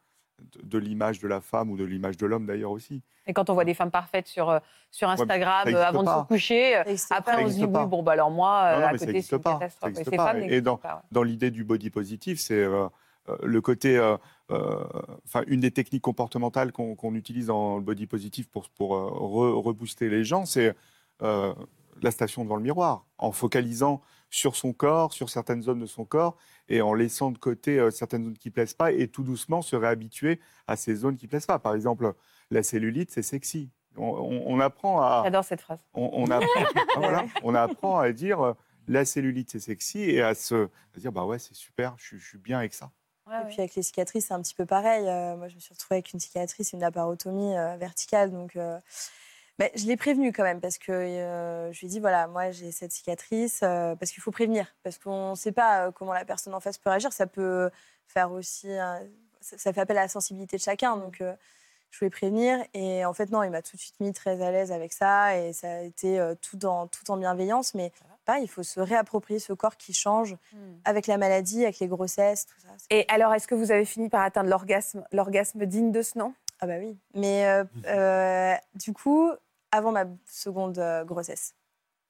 de l'image de la femme ou de l'image de l'homme d'ailleurs aussi. Et quand on voit des femmes parfaites sur, euh, sur Instagram euh, avant de se coucher, après on se dit pas. oui, bon, bah alors moi, Non, non, à côté, c'est une pas. Catastrophe. Et pas. dans- pas, ouais. dans l'idée du body positif, c'est euh, euh, le côté, euh, euh, enfin une des techniques comportementales qu'on utilise dans le body positif pour, pour euh, re- rebooster les gens, c'est euh, la station devant le miroir, en focalisant sur son corps, sur certaines zones de son corps, et en laissant de côté euh, certaines zones qui ne plaisent pas, et tout doucement se réhabituer à ces zones qui ne plaisent pas. Par exemple, la cellulite, c'est sexy. On, on- on apprend à... J'adore cette phrase. On, on apprend, Ah, voilà, on apprend à dire euh, la cellulite, c'est sexy, et à se à dire, bah ouais, c'est super, je, suis- je suis bien avec ça. Et puis avec les cicatrices, c'est un petit peu pareil. Euh, moi, je me suis retrouvée avec une cicatrice, une laparotomie euh, verticale. Donc, euh, mais je l'ai prévenue quand même parce que euh, je lui ai dit voilà, moi j'ai cette cicatrice euh, parce qu'il faut prévenir parce qu'on ne sait pas euh, comment la personne en face peut réagir. Ça peut faire aussi, un- ça, ça fait appel à la sensibilité de chacun. Donc, euh, je voulais prévenir et en fait non, il m'a tout de suite mis très à l'aise avec ça et ça a été tout en tout en bienveillance. Mais il faut se réapproprier ce corps qui change avec la maladie, avec les grossesses, tout ça. Et alors, est-ce que vous avez fini par atteindre l'orgasme, l'orgasme digne de ce nom? Ah bah oui. Mais euh, euh, du coup, avant ma seconde euh, grossesse,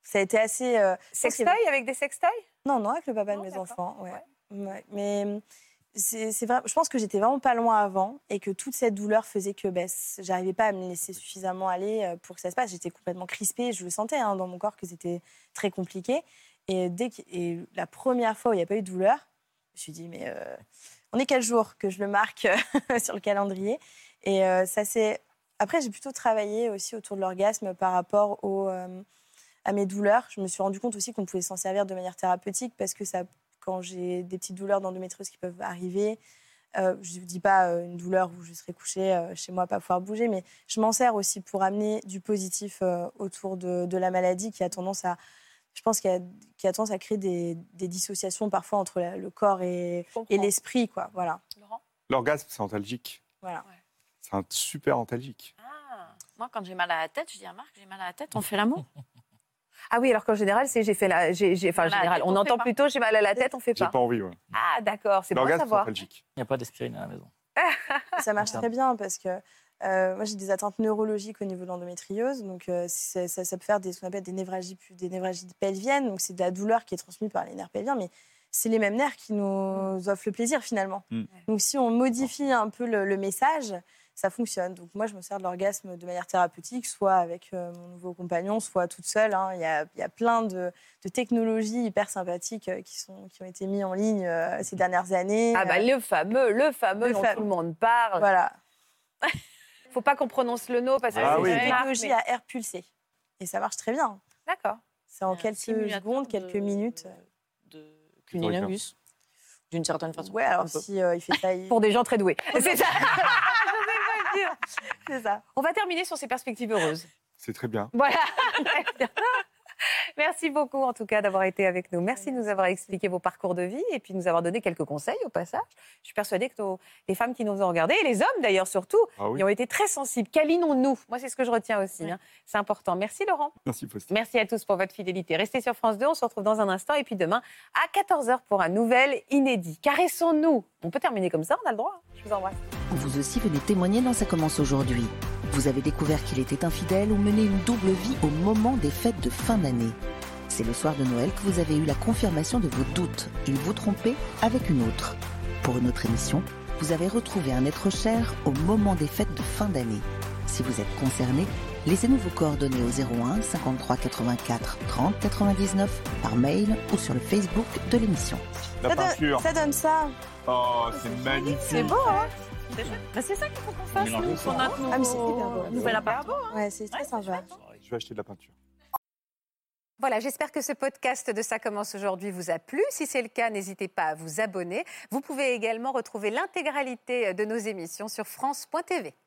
ça a été assez... euh, avait- avec des sextoys Non, non, avec le papa Non, de mes d'accord. enfants. Ouais. Ouais. Mais c'est vrai, je pense que j'étais vraiment pas loin avant et que toute cette douleur faisait que ben, j'arrivais pas à me laisser suffisamment aller pour que ça se passe. J'étais complètement crispée, je le sentais hein, dans mon corps que c'était très compliqué. Et, dès que- et la première fois où il n'y a pas eu de douleur, je me suis dit, mais euh, on est quel jour que je le marque sur le calendrier? Et euh, ça c'est. Après, j'ai plutôt travaillé aussi autour de l'orgasme par rapport au, euh, à mes douleurs. Je me suis rendu compte aussi qu'on pouvait s'en servir de manière thérapeutique parce que ça, quand j'ai des petites douleurs d'endométriose qui peuvent arriver, euh, je ne dis pas euh, une douleur où je serais couchée euh, chez moi, pas pouvoir bouger, mais je m'en sers aussi pour amener du positif euh, autour de, de la maladie qui a tendance à, je pense, qu'il y a, qui a tendance à créer des, des dissociations parfois entre la- le corps et, et l'esprit, quoi. Voilà. L'orgasme, c'est antalgique. voilà. C'est un super antalgique. Ah, moi, quand j'ai mal à la tête, je dis à Marc, j'ai mal à la tête, on fait l'amour. Ah oui, alors qu'en général, c'est j'ai fait la. j'ai- j'ai- Enfin, en Mal à la général, tête, on on entend fait pas. plutôt j'ai mal à la tête, on fait J'ai pas. pas envie, ouais. Ah d'accord, c'est bon à savoir. Il n'y a pas d'aspirine à la maison. Ça marche très bien parce que euh, moi j'ai des atteintes neurologiques au niveau de l'endométriose, donc euh, ça, ça peut faire des, ce qu'on appelle des névralgies, des névralgies pelviennes, donc c'est de la douleur qui est transmise par les nerfs pelviens, mais c'est les mêmes nerfs qui nous offrent le plaisir finalement. Mm. Donc si on modifie un peu le, le message, ça fonctionne. Donc moi je me sers de l'orgasme de manière thérapeutique, soit avec euh, mon nouveau compagnon, soit toute seule. hein. Il y, a, il y a plein de, de technologies hyper sympathiques euh, qui, sont, qui ont été mises en ligne euh, ces dernières années. Ah bah le fameux, le fameux Le dont fameux. tout le monde parle. voilà. Faut pas qu'on prononce le nom parce que Ah c'est oui. Une marque, technologie mais- à air pulsé. Et ça marche très bien. D'accord. C'est en quelques secondes, quelques de- minutes. De cunilingus, d'une certaine façon. Ouais, alors si euh, il fait ça, il... Pour des gens très doués. C'est ça. c'est ça. On va terminer sur ces perspectives heureuses. C'est très bien. Voilà. Merci beaucoup en tout cas d'avoir été avec nous. Merci de nous avoir expliqué vos parcours de vie et puis de nous avoir donné quelques conseils au passage. Je suis persuadée que nos- les femmes qui nous ont regardés, et les hommes d'ailleurs surtout, Ah oui. y ont été très sensibles. Câlinons-nous. Moi, c'est ce que je retiens aussi. hein. C'est important. Merci Laurent. Merci, Faustine. Merci à tous pour votre fidélité. Restez sur France 2. On se retrouve dans un instant et puis demain à 14h pour un nouvel inédit. Caressons-nous. On peut terminer comme ça, on a le droit. Je vous embrasse. Vous aussi venez témoigner dans Ça commence aujourd'hui. Vous avez découvert qu'il était infidèle ou mené une double vie au moment des fêtes de fin d'année. C'est le soir de Noël que vous avez eu la confirmation de vos doutes. Il vous trompait avec une autre. Pour une autre émission, vous avez retrouvé un être cher au moment des fêtes de fin d'année. Si vous êtes concerné, laissez-nous vos coordonnées au 01 53 84 30 99 par mail ou sur le Facebook de l'émission. La ça, donne- peinture. ça donne ça. Oh, c'est magnifique. C'est beau, hein? Bah, c'est ça qu'il faut qu'on fasse, nous, notre Ah, mais c'est hyper beau. nouvel appart. Ouais, c'est très sympa. Je vais acheter de la peinture. Voilà, j'espère que ce podcast de Ça commence aujourd'hui vous a plu. Si c'est le cas, n'hésitez pas à vous abonner. Vous pouvez également retrouver l'intégralité de nos émissions sur France.tv.